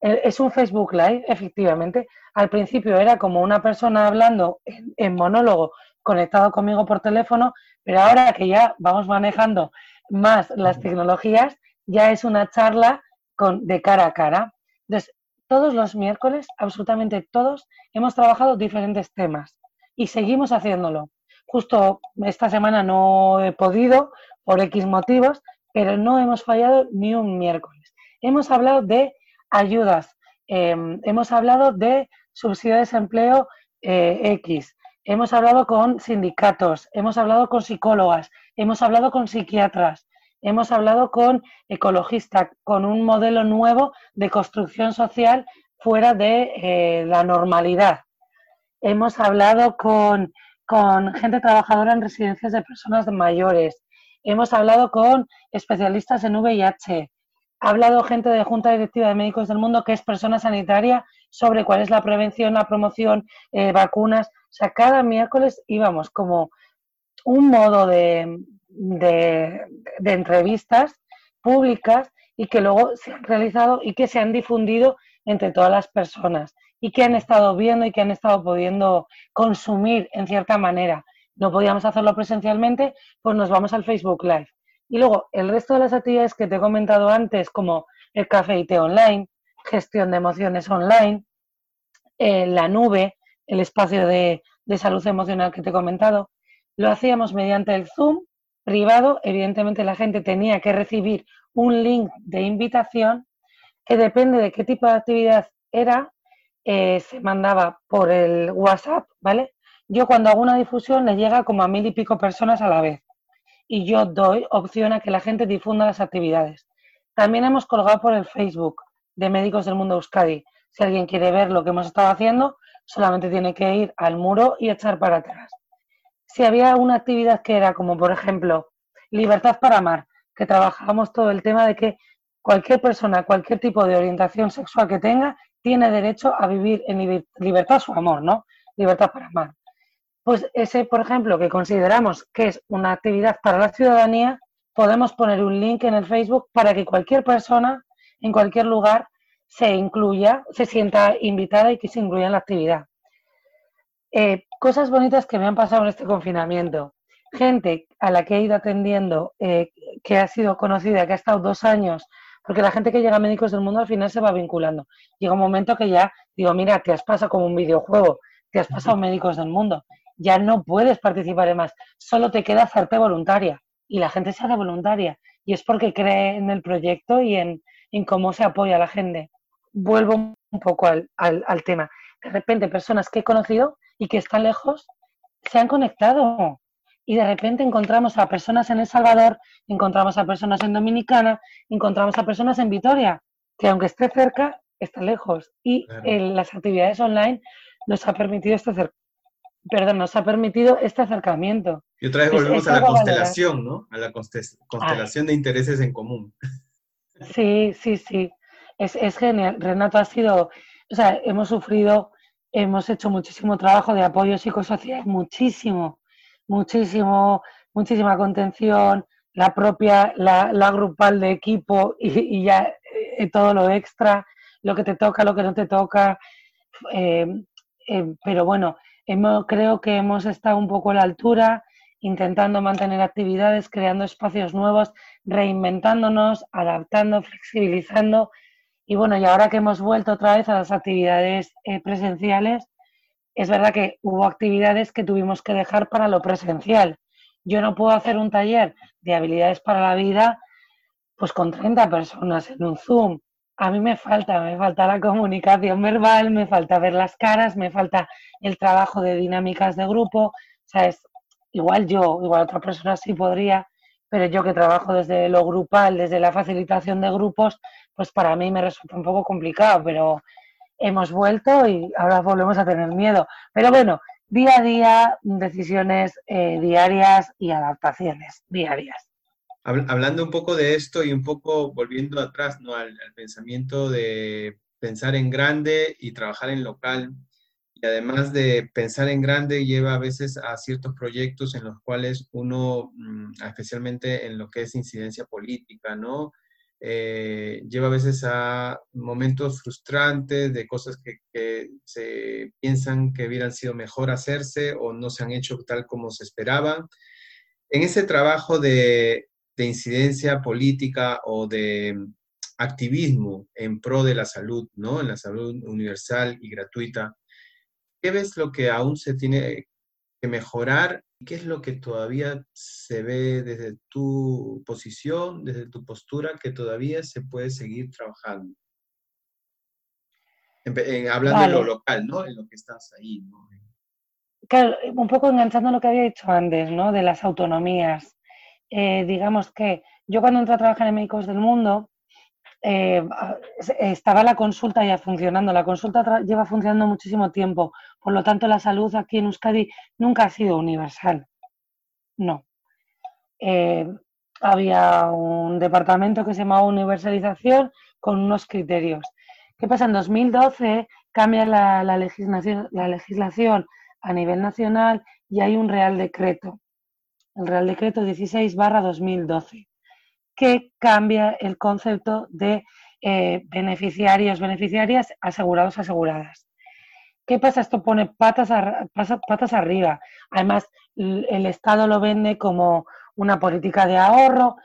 es un Facebook Live, efectivamente. Al principio era como una persona hablando en, monólogo conectado conmigo por teléfono, pero ahora que ya vamos manejando más las tecnologías, ya es una charla con, de cara a cara. Entonces, todos los miércoles, absolutamente todos, hemos trabajado diferentes temas y seguimos haciéndolo. justo esta semana no he podido por X motivos, pero no hemos fallado ni un miércoles. Hemos hablado de ayudas, em, hemos hablado de subsidio de desempleo eh, X, hemos hablado con sindicatos, hemos hablado con psicólogas, hemos hablado con psiquiatras, hemos hablado con ecologistas, con un modelo nuevo de construcción social fuera de eh, la normalidad. Hemos hablado con, con gente trabajadora en residencias de personas mayores. Hemos hablado con especialistas en VIH. Ha hablado gente de Junta Directiva de Médicos del Mundo, que es persona sanitaria, sobre cuál es la prevención, la promoción, eh, vacunas. O sea, cada miércoles íbamos como un modo de, de, entrevistas públicas y que luego se han realizado y que se han difundido entre todas las personas y que han estado viendo y que han estado pudiendo consumir en cierta manera. No podíamos hacerlo presencialmente, pues nos vamos al Facebook Live. Y luego el resto de las actividades que te he comentado antes, como el café y té online, gestión de emociones online, eh, la nube, el espacio de, de salud emocional que te he comentado, lo hacíamos mediante el Zoom privado, evidentemente la gente tenía que recibir un link de invitación que depende de qué tipo de actividad era, eh, se mandaba por el WhatsApp, ¿vale? Yo cuando hago una difusión le llega como a mil y pico personas a la vez y yo doy opción a que la gente difunda las actividades. También hemos colgado por el Facebook de Médicos del Mundo Euskadi. Si alguien quiere ver lo que hemos estado haciendo, solamente tiene que ir al muro y echar para atrás si había una actividad que era como, por ejemplo, Libertad para Amar, que trabajábamos todo el tema de que cualquier persona, cualquier tipo de orientación sexual que tenga, tiene derecho a vivir en libertad su amor, ¿no? Libertad para amar. Pues ese, por ejemplo, que consideramos que es una actividad para la ciudadanía, podemos poner un link en el Facebook para que cualquier persona, en cualquier lugar, se incluya, se sienta invitada y que se incluya en la actividad. Eh, cosas bonitas que me han pasado en este confinamiento. Gente a la que he ido atendiendo, eh, que ha sido conocida, que ha estado dos años, porque la gente que llega a Médicos del Mundo al final se va vinculando. Llega un momento que ya digo, mira, te has pasado como un videojuego, te has pasado Médicos del Mundo, ya no puedes participar en más, solo te queda hacerte voluntaria. Y la gente se hace voluntaria. Y es porque cree en el proyecto y en, cómo se apoya a la gente. Vuelvo un poco al, al tema. De repente, personas que he conocido y que están lejos se han conectado. Y de repente encontramos a personas en El Salvador, encontramos a personas en Dominicana, encontramos a personas en Vitoria, que aunque esté cerca, está lejos. Y las actividades online nos ha permitido este perdón, nos ha permitido este acercamiento. Y otra vez volvemos a la constelación, ¿no? A la constelación de intereses en común. Sí, sí, sí. Es, es genial. Renato ha sido, o sea, hemos sufrido hemos hecho muchísimo trabajo de apoyo psicosocial, muchísimo, muchísimo, muchísima contención, la propia, la, grupal de equipo y, ya eh, todo lo extra, lo que te toca, lo que no te toca. Eh, eh, pero bueno, hemos, creo que hemos estado un poco a la altura, intentando mantener actividades, creando espacios nuevos, reinventándonos, adaptando, flexibilizando y bueno, y ahora que hemos vuelto otra vez a las actividades eh, presenciales, es verdad que hubo actividades que tuvimos que dejar para lo presencial. Yo no puedo hacer un taller de habilidades para la vida pues con 30 personas en un Zoom. A mí me falta, me falta la comunicación verbal, me falta ver las caras, me falta el trabajo de dinámicas de grupo. O igual yo, igual otra persona sí podría, pero yo que trabajo desde lo grupal, desde la facilitación de grupos, pues para mí me resulta un poco complicado, pero hemos vuelto y ahora volvemos a tener miedo. Pero bueno, día a día, decisiones eh, diarias y adaptaciones diarias. Hablando un poco de esto y un poco volviendo atrás ¿no? al pensamiento de pensar en grande y trabajar en local, y además de pensar en grande, lleva a veces a ciertos proyectos en los cuales uno, mm, especialmente en lo que es incidencia política, ¿no? Eh, lleva a veces a momentos frustrantes de cosas que, se piensan que hubieran sido mejor hacerse o no se han hecho tal como se esperaba. En ese trabajo de, de incidencia política o de activismo en pro de la salud, ¿no? En la salud universal y gratuita, ¿qué ves lo que aún se tiene que mejorar ¿Qué es lo que todavía se ve desde tu posición, desde tu postura, que todavía se puede seguir trabajando? hablando de lo local, ¿no? En lo que estás ahí, ¿no? Claro, un poco enganchando lo que había dicho antes, ¿no? De las autonomías. Eh, digamos que yo cuando entré a trabajar en Médicos del Mundo, eh, estaba la consulta ya funcionando. La consulta lleva funcionando muchísimo tiempo. Por lo tanto, la salud aquí en Euskadi nunca ha sido universal. No. Eh, había un departamento que se llamaba universalización con unos criterios. ¿Qué pasa? En 2012 cambia la, legislación, la legislación a nivel nacional y hay un Real Decreto, el Real Decreto 16 barra 2012 que cambia el concepto de eh, beneficiarios, beneficiarias, asegurados, aseguradas. ¿Qué pasa? Esto pone patas, patas arriba. Además, el Estado lo vende como una política de ahorro,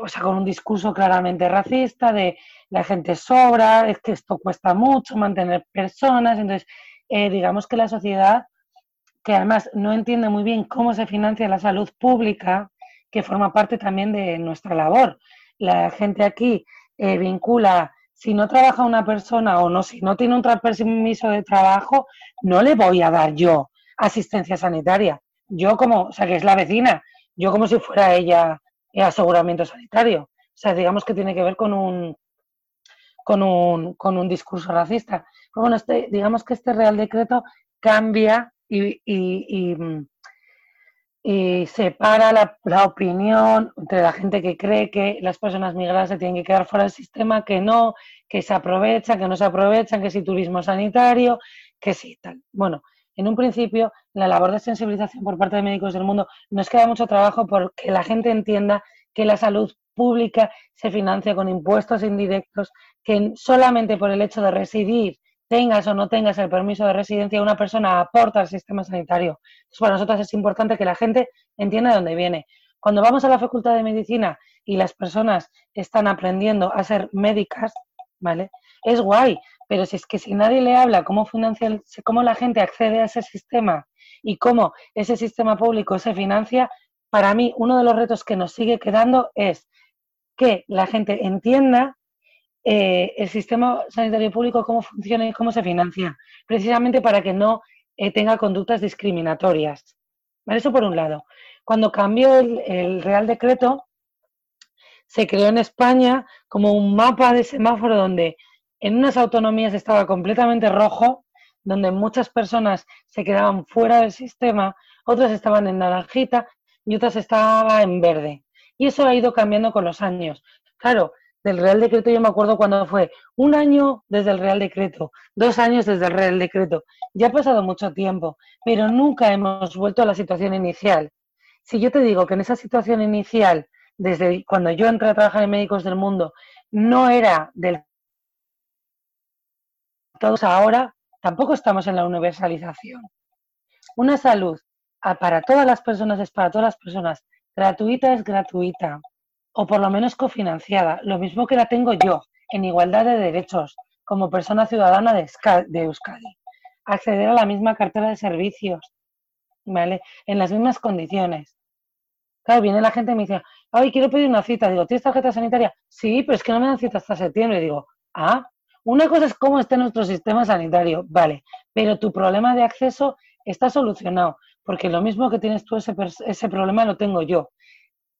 o sea, con un discurso claramente racista de la gente sobra, es que esto cuesta mucho mantener personas. Entonces, eh, digamos que la sociedad, que además no entiende muy bien cómo se financia la salud pública, que forma parte también de nuestra labor. La gente aquí eh, vincula, si no trabaja una persona o no, si no tiene un permiso de trabajo, no le voy a dar yo asistencia sanitaria. Yo como, o sea, que es la vecina, yo como si fuera ella eh, aseguramiento sanitario. O sea, digamos que tiene que ver con un, con un, con un discurso racista. Pero bueno, este, digamos que este Real Decreto cambia y, y, mm, y separa la, la, opinión entre la gente que cree que las personas migradas se tienen que quedar fuera del sistema, que no, que se aprovechan, que no se aprovechan, que si turismo sanitario, que sí, tal. Bueno, en un principio, la labor de sensibilización por parte de médicos del mundo nos queda mucho trabajo porque la gente entienda que la salud pública se financia con impuestos indirectos, que solamente por el hecho de residir tengas o no tengas el permiso de residencia, una persona aporta al sistema sanitario. para nosotros es importante que la gente entienda de dónde viene. Cuando vamos a la facultad de medicina y las personas están aprendiendo a ser médicas, ¿vale? Es guay, pero si es que si nadie le habla cómo financia, cómo la gente accede a ese sistema y cómo ese sistema público se financia, para mí uno de los retos que nos sigue quedando es que la gente entienda eh, el sistema sanitario público, cómo funciona y cómo se financia, precisamente para que no eh, tenga conductas discriminatorias. Eso por un lado. Cuando cambió el, Real Decreto, se creó en España como un mapa de semáforo donde en unas autonomías estaba completamente rojo, donde muchas personas se quedaban fuera del sistema, otras estaban en naranjita y otras estaban en verde. Y eso ha ido cambiando con los años. Claro, del Real Decreto yo me acuerdo cuando fue un año desde el Real Decreto, dos años desde el Real Decreto. Ya ha pasado mucho tiempo, pero nunca hemos vuelto a la situación inicial. Si yo te digo que en esa situación inicial, desde cuando yo entré a trabajar en Médicos del Mundo, no era del todos ahora, tampoco estamos en la universalización. Una salud para todas las personas es para todas las personas. Gratuita es gratuita o por lo menos cofinanciada, lo mismo que la tengo yo, en igualdad de derechos, como persona ciudadana de, Euskadi. Acceder a la misma cartera de servicios, ¿vale? En las mismas condiciones. Claro, viene la gente y me dice, ay, quiero pedir una cita. Digo, ¿tienes tarjeta sanitaria? Sí, pero es que no me dan cita hasta septiembre. Digo, ah, una cosa es cómo está nuestro sistema sanitario, vale, pero tu problema de acceso está solucionado, porque lo mismo que tienes tú ese, ese problema lo tengo yo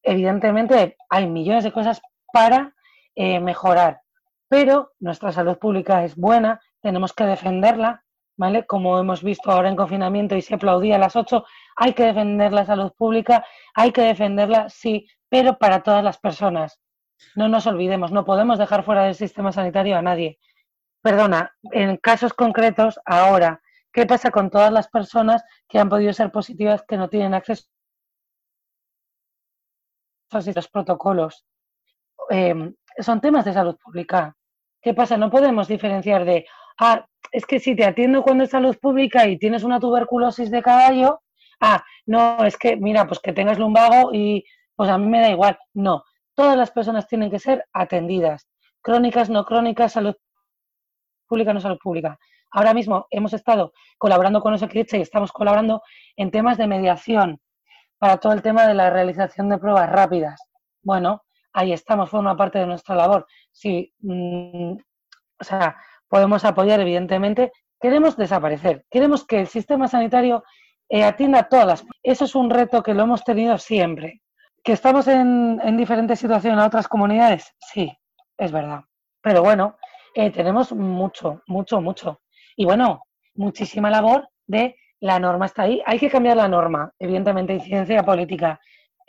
evidentemente hay millones de cosas para eh, mejorar, pero nuestra salud pública es buena, tenemos que defenderla, ¿vale? Como hemos visto ahora en confinamiento y se aplaudía a las 8, hay que defender la salud pública, hay que defenderla, sí, pero para todas las personas. No nos olvidemos, no podemos dejar fuera del sistema sanitario a nadie. Perdona, en casos concretos, ahora, ¿qué pasa con todas las personas que han podido ser positivas que no tienen acceso los protocolos em, son temas de salud pública. ¿Qué pasa? No podemos diferenciar de, ah, es que si te atiendo cuando es salud pública y tienes una tuberculosis de caballo, ah, no, es que, mira, pues que tengas lumbago y pues a mí me da igual. No, todas las personas tienen que ser atendidas. Crónicas, no crónicas, salud pública, no salud pública. Ahora mismo hemos estado colaborando con Osakirche y estamos colaborando en temas de mediación para todo el tema de la realización de pruebas rápidas. Bueno, ahí estamos, forma parte de nuestra labor. Si, mm, o sea, podemos apoyar, evidentemente, queremos desaparecer, queremos que el sistema sanitario eh, atienda a todas. Eso es un reto que lo hemos tenido siempre. ¿Que estamos en, en diferentes situaciones en otras comunidades? Sí, es verdad. Pero bueno, eh, tenemos mucho, mucho, mucho. Y bueno, muchísima labor de la norma está ahí. Hay que cambiar la norma, evidentemente, incidencia política.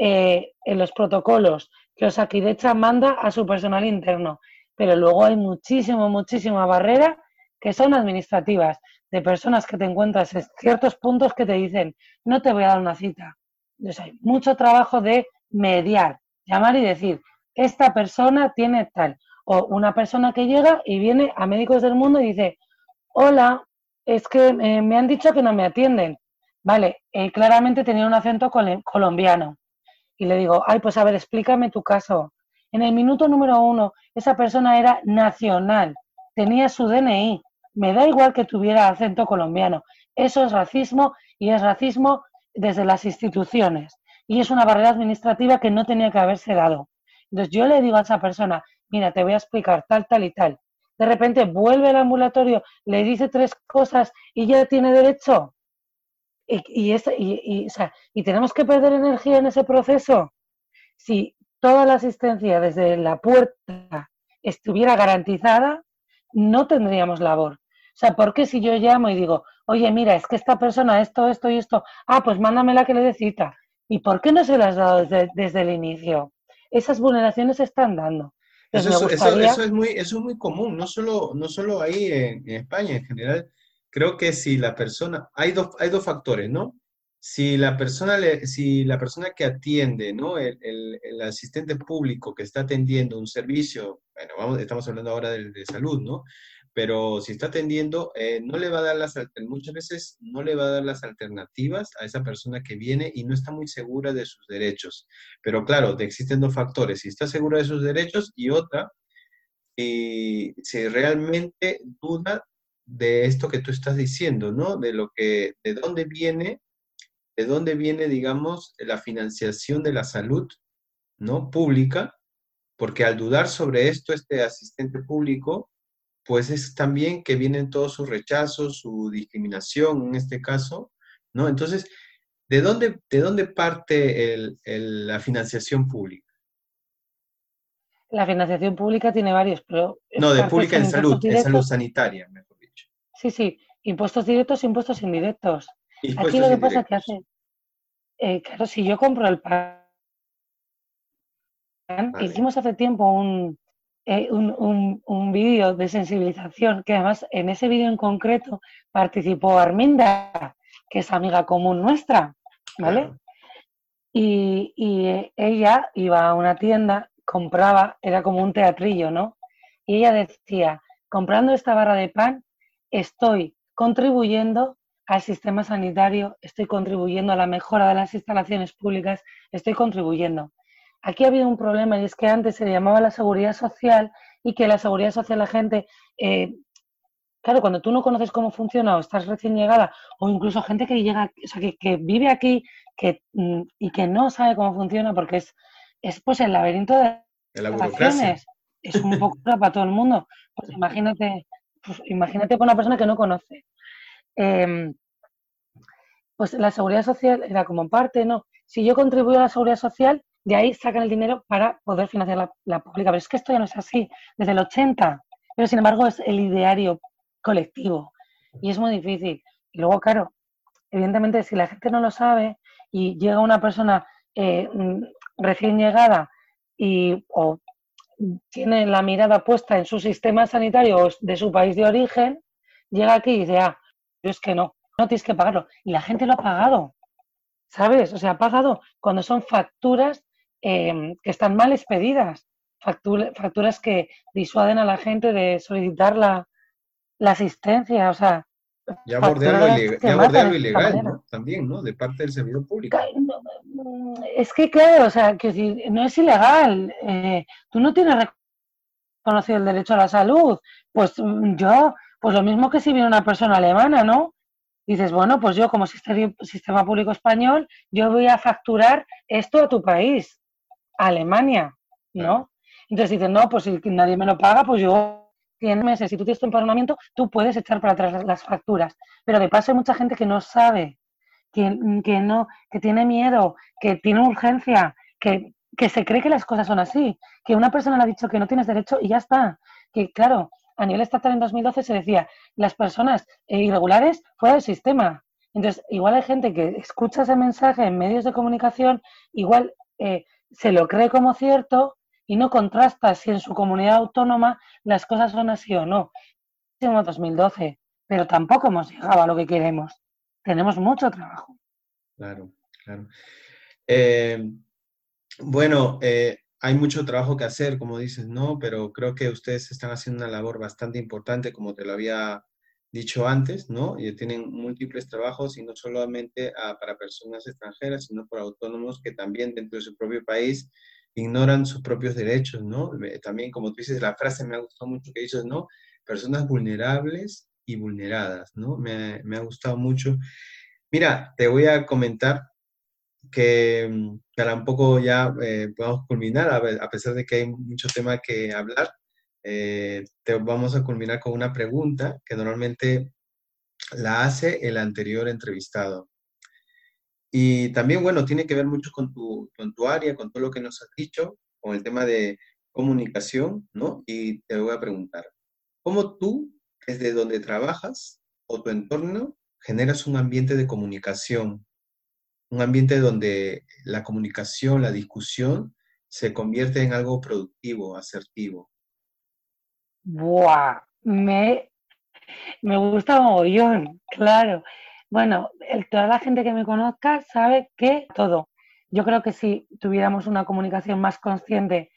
Eh, en los protocolos que Osakidecha manda a su personal interno. Pero luego hay muchísimo, muchísima barrera que son administrativas, de personas que te encuentras en ciertos puntos que te dicen, no te voy a dar una cita. Entonces hay mucho trabajo de mediar, llamar y decir, esta persona tiene tal. O una persona que llega y viene a Médicos del Mundo y dice, hola, es que eh, me han dicho que no me atienden. Vale, eh, claramente tenía un acento colombiano. Y le digo, ay, pues a ver, explícame tu caso. En el minuto número uno, esa persona era nacional, tenía su DNI. Me da igual que tuviera acento colombiano. Eso es racismo y es racismo desde las instituciones. Y es una barrera administrativa que no tenía que haberse dado. Entonces yo le digo a esa persona, mira, te voy a explicar tal, tal y tal. De repente vuelve al ambulatorio, le dice tres cosas y ya tiene derecho. Y, y, y, tenemos que perder energía en ese proceso. Si toda la asistencia desde la puerta estuviera garantizada, no tendríamos labor. O sea, ¿por qué si yo llamo y digo, oye, mira, es que esta persona, esto, esto y esto, ah, pues mándamela que le dé cita? ¿Y por qué no se las ha dado desde, desde el inicio? Esas vulneraciones se están dando. Eso, es muy, eso es muy común, no solo, no solo ahí en, España, en general. Creo que si la persona, hay dos, hay dos factores, ¿no? Si la persona, le, si la persona que atiende, ¿no? El, el, asistente público que está atendiendo un servicio, bueno, vamos, estamos hablando ahora de, de salud, ¿no? Pero si está atendiendo, eh, no le va a dar las, muchas veces no le va a dar las alternativas a esa persona que viene y no está muy segura de sus derechos. Pero claro, existen dos factores, si está segura de sus derechos y otra, si, si realmente duda de esto que tú estás diciendo, ¿no? De lo que, de dónde viene, de dónde viene, digamos, la financiación de la salud, ¿no? Pública, porque al dudar sobre esto, este asistente público pues es también que vienen todos sus rechazos, su discriminación en este caso, ¿no? Entonces, ¿de dónde, de dónde parte la financiación pública? La financiación pública tiene varios, pero... No, de pública en salud, en salud sanitaria, mejor dicho. Sí, sí, impuestos directos, impuestos indirectos. Aquí lo que pasa es que hace... Eh, claro, si yo compro el pan, hicimos hace tiempo un, eh, un, vídeo de sensibilización, que además en ese vídeo en concreto participó Arminda, que es amiga común nuestra, ¿vale? Y, y, ella iba a una tienda, compraba, era como un teatrillo, ¿no? Y ella decía, comprando esta barra de pan, estoy contribuyendo al sistema sanitario, estoy contribuyendo a la mejora de las instalaciones públicas, estoy contribuyendo. Aquí ha habido un problema y es que antes se llamaba la seguridad social y que la seguridad social la gente, eh, claro, cuando tú no conoces cómo funciona o estás recién llegada o incluso gente que llega, o sea, que, vive aquí que, mm, y que no sabe cómo funciona porque es, es pues el laberinto de las Es un poco para todo el mundo. Pues imagínate, pues imagínate con una persona que no conoce. Em, pues la seguridad social era como parte, ¿no? Si yo contribuyo a la seguridad social, de ahí sacan el dinero para poder financiar la, pública. Pero es que esto ya no es así, desde el 80. Pero sin embargo es el ideario colectivo y es muy difícil. Y luego, claro, evidentemente si la gente no lo sabe y llega una persona eh, mm, recién llegada y o tiene la mirada puesta en su sistema sanitario de su país de origen, llega aquí y dice, ah, yo es que no, no tienes que pagarlo. Y la gente lo ha pagado, ¿sabes? O sea, ha pagado cuando son facturas Em, que están mal expedidas, facturas que disuaden a la gente de solicitar la, asistencia, o sea... Ya abordé algo, ilegal, ¿no? También, ¿no? De parte del servidor público. Es que, claro, o sea, que no es ilegal. Eh, tú no tienes reconocido el derecho a la salud. Pues mm, yo, pues lo mismo que si viene una persona alemana, ¿no? dices, bueno, pues yo como sistema público español, yo voy a facturar esto a tu país, a Alemania, ¿no? Entonces dices, no, pues si nadie me lo paga, pues yo 100 meses, si tú tienes tu empadronamiento, tú puedes echar para atrás las facturas. Pero de paso hay mucha gente que no sabe, que, que no, que tiene miedo, que tiene urgencia, que, que se cree que las cosas son así, que una persona le ha dicho que no tienes derecho y ya está. Que claro, a nivel estatal en 2012 se decía, las personas irregulares fuera del sistema. Entonces, igual hay gente que escucha ese mensaje en medios de comunicación, igual eh, se lo cree como cierto y no contrasta si en su comunidad autónoma las cosas son así o no. En 2012, pero tampoco hemos llegado a lo que queremos. Tenemos mucho trabajo. Claro, claro. Eh, bueno, eh, hay mucho trabajo que hacer, como dices, ¿no? Pero creo que ustedes están haciendo una labor bastante importante, como te lo había dicho antes, ¿no? Y tienen múltiples trabajos y no solamente ah, para personas extranjeras, sino para autónomos que también dentro de su propio país ignoran sus propios derechos, ¿no? También, como tú dices, la frase me ha gustado mucho que dices, ¿no? Personas vulnerables y vulneradas, ¿no? Me, me ha gustado mucho. Mira, te voy a comentar que, mm, para un poco ya eh, podamos culminar, a, pesar de que hay mucho tema que hablar, eh, te vamos a culminar con una pregunta que normalmente la hace el anterior entrevistado. Y también, bueno, tiene que ver mucho con tu, con tu área, con todo lo que nos has dicho, con el tema de comunicación, ¿no? Y te voy a preguntar, ¿cómo tú, desde donde trabajas o tu entorno, generas un ambiente de comunicación un ambiente donde la comunicación, la discusión se convierte en algo productivo, asertivo. Buah, me, me gusta mogollón, claro. Bueno, toda la gente que me conozca sabe que todo. Yo creo que si tuviéramos una comunicación más consciente,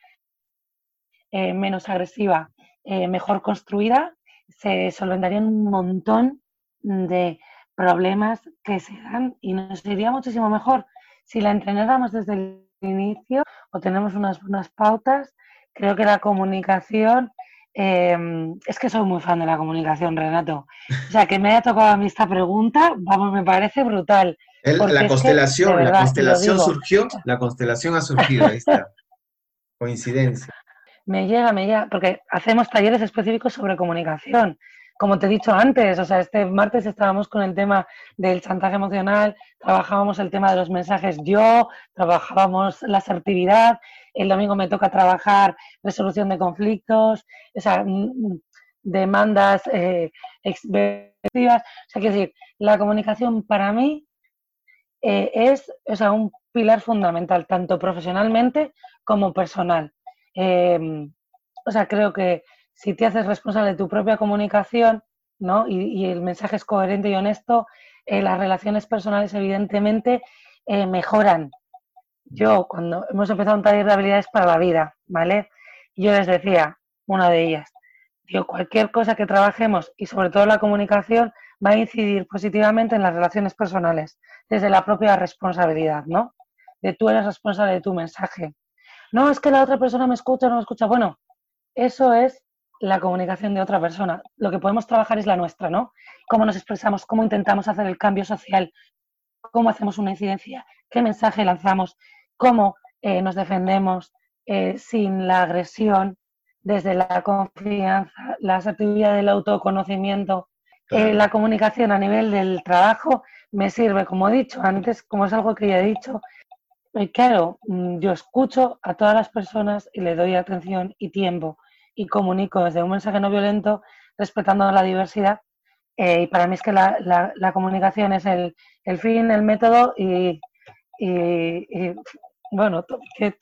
eh, menos agresiva, eh, mejor construida, se solventarían un montón de problemas que se dan y nos iría muchísimo mejor si la entrenáramos desde el inicio o tenemos unas, unas pautas. Creo que la comunicación, em, es que soy muy fan de la comunicación, Renato. O sea, que me haya tocado a mí esta pregunta, vamos, me parece brutal. la constelación, la constelación surgió, la constelación ha surgido, ahí está. Coincidencia. Me llega, me llega, porque hacemos talleres específicos sobre comunicación como te he dicho antes, o sea, este martes estábamos con el tema del chantaje emocional, trabajábamos el tema de los mensajes yo, trabajábamos la asertividad, el domingo me toca trabajar resolución de conflictos, o sea, mm, mm, demandas eh, O sea, quiero decir, la comunicación para mí eh, es o sea, un pilar fundamental, tanto profesionalmente como personal. Eh, o sea, creo que si te haces responsable de tu propia comunicación, ¿no? Y, el mensaje es coherente y honesto, eh, las relaciones personales evidentemente eh, mejoran. Yo, cuando hemos empezado un taller de habilidades para la vida, ¿vale? Yo les decía, una de ellas, digo, cualquier cosa que trabajemos y sobre todo la comunicación va a incidir positivamente en las relaciones personales, desde la propia responsabilidad, ¿no? De tú eres responsable de tu mensaje. No, es que la otra persona me escucha o no me escucha. Bueno, eso es la comunicación de otra persona. Lo que podemos trabajar es la nuestra, ¿no? Cómo nos expresamos, cómo intentamos hacer el cambio social, cómo hacemos una incidencia, qué mensaje lanzamos, cómo eh, nos defendemos eh, sin la agresión, desde la confianza, la asertividad del autoconocimiento. Eh, la comunicación a nivel del trabajo me sirve, como he dicho antes, como es algo que ya he dicho, claro, mm, yo escucho a todas las personas y le doy atención y tiempo y comunico desde un mensaje no violento, respetando la diversidad. Eh, y para mí es que la, la, comunicación es el, el, fin, el método y, y, bueno, que,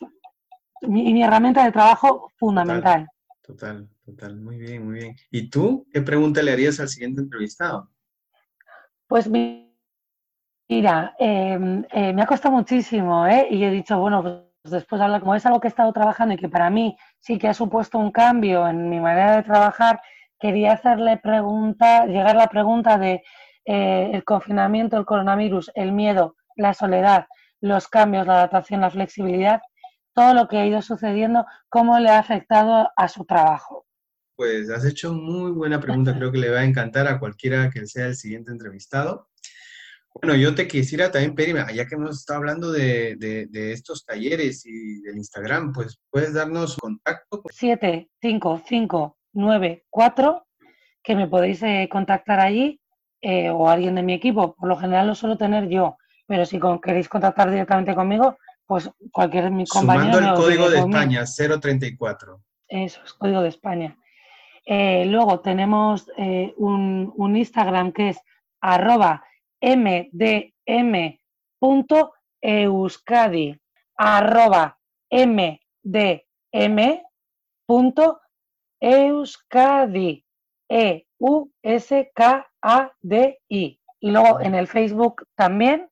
mi, mi, herramienta de trabajo fundamental. Total, total, muy bien, muy bien. ¿Y tú qué pregunta le harías al siguiente entrevistado? Pues mira, em, eh, me ha costado muchísimo, ¿eh? Y he dicho, bueno, pues después hablar, como es algo que he estado trabajando y que para mí sí que ha supuesto un cambio en mi manera de trabajar, quería hacerle pregunta, llegar a la pregunta de eh, el confinamiento, el coronavirus, el miedo, la soledad, los cambios, la adaptación, la flexibilidad, todo lo que ha ido sucediendo, cómo le ha afectado a su trabajo. Pues has hecho muy buena pregunta, creo que le va a encantar a cualquiera que sea el siguiente entrevistado. Bueno, yo te quisiera también pedir, ya que hemos estado hablando de, de, estos talleres y del Instagram, pues puedes darnos contacto. 7594, que me podéis eh, contactar allí, eh, o alguien de mi equipo. Por lo general lo suelo tener yo, pero si queréis contactar directamente conmigo, pues cualquier de mis compañeros. Sumando el código de España, 034. Eso es, código de España. Eh, luego tenemos un, un Instagram que es arroba mdm.euskadi arroba mdm.euskadi e u s k a d i y luego en el Facebook también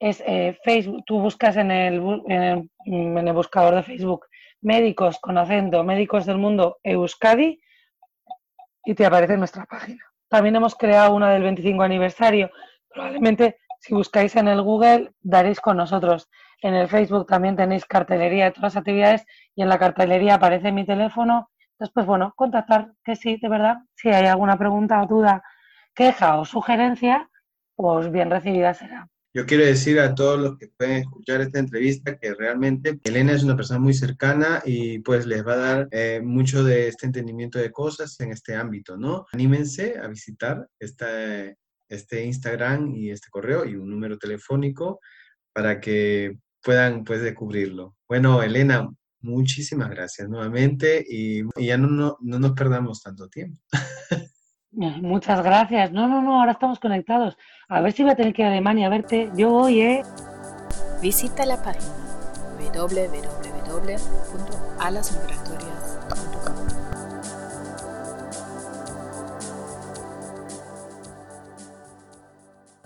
es eh, Facebook tú buscas en el, en el, buscador de Facebook médicos con acento médicos del mundo Euskadi y te aparece nuestra página también hemos creado una del 25 aniversario probablemente si buscáis en el Google daréis con nosotros. En el Facebook también tenéis cartelería de todas las actividades y en la cartelería aparece mi teléfono. Entonces, pues bueno, contactar que sí, de verdad. Si hay alguna pregunta o duda, queja o sugerencia, pues bien recibida será. Yo quiero decir a todos los que pueden escuchar esta entrevista que realmente Elena es una persona muy cercana y pues les va a dar eh, mucho de este entendimiento de cosas en este ámbito, ¿no? Anímense a visitar esta, este Instagram y este correo y un número telefónico para que puedan pues descubrirlo. Bueno, Elena, muchísimas gracias nuevamente y, ya no, no, no, nos perdamos tanto tiempo. Muchas gracias. No, no, no, ahora estamos conectados. A ver si voy a tener que ir a Alemania a verte. Yo voy, ¿eh? Visita la página www.alasmigratorias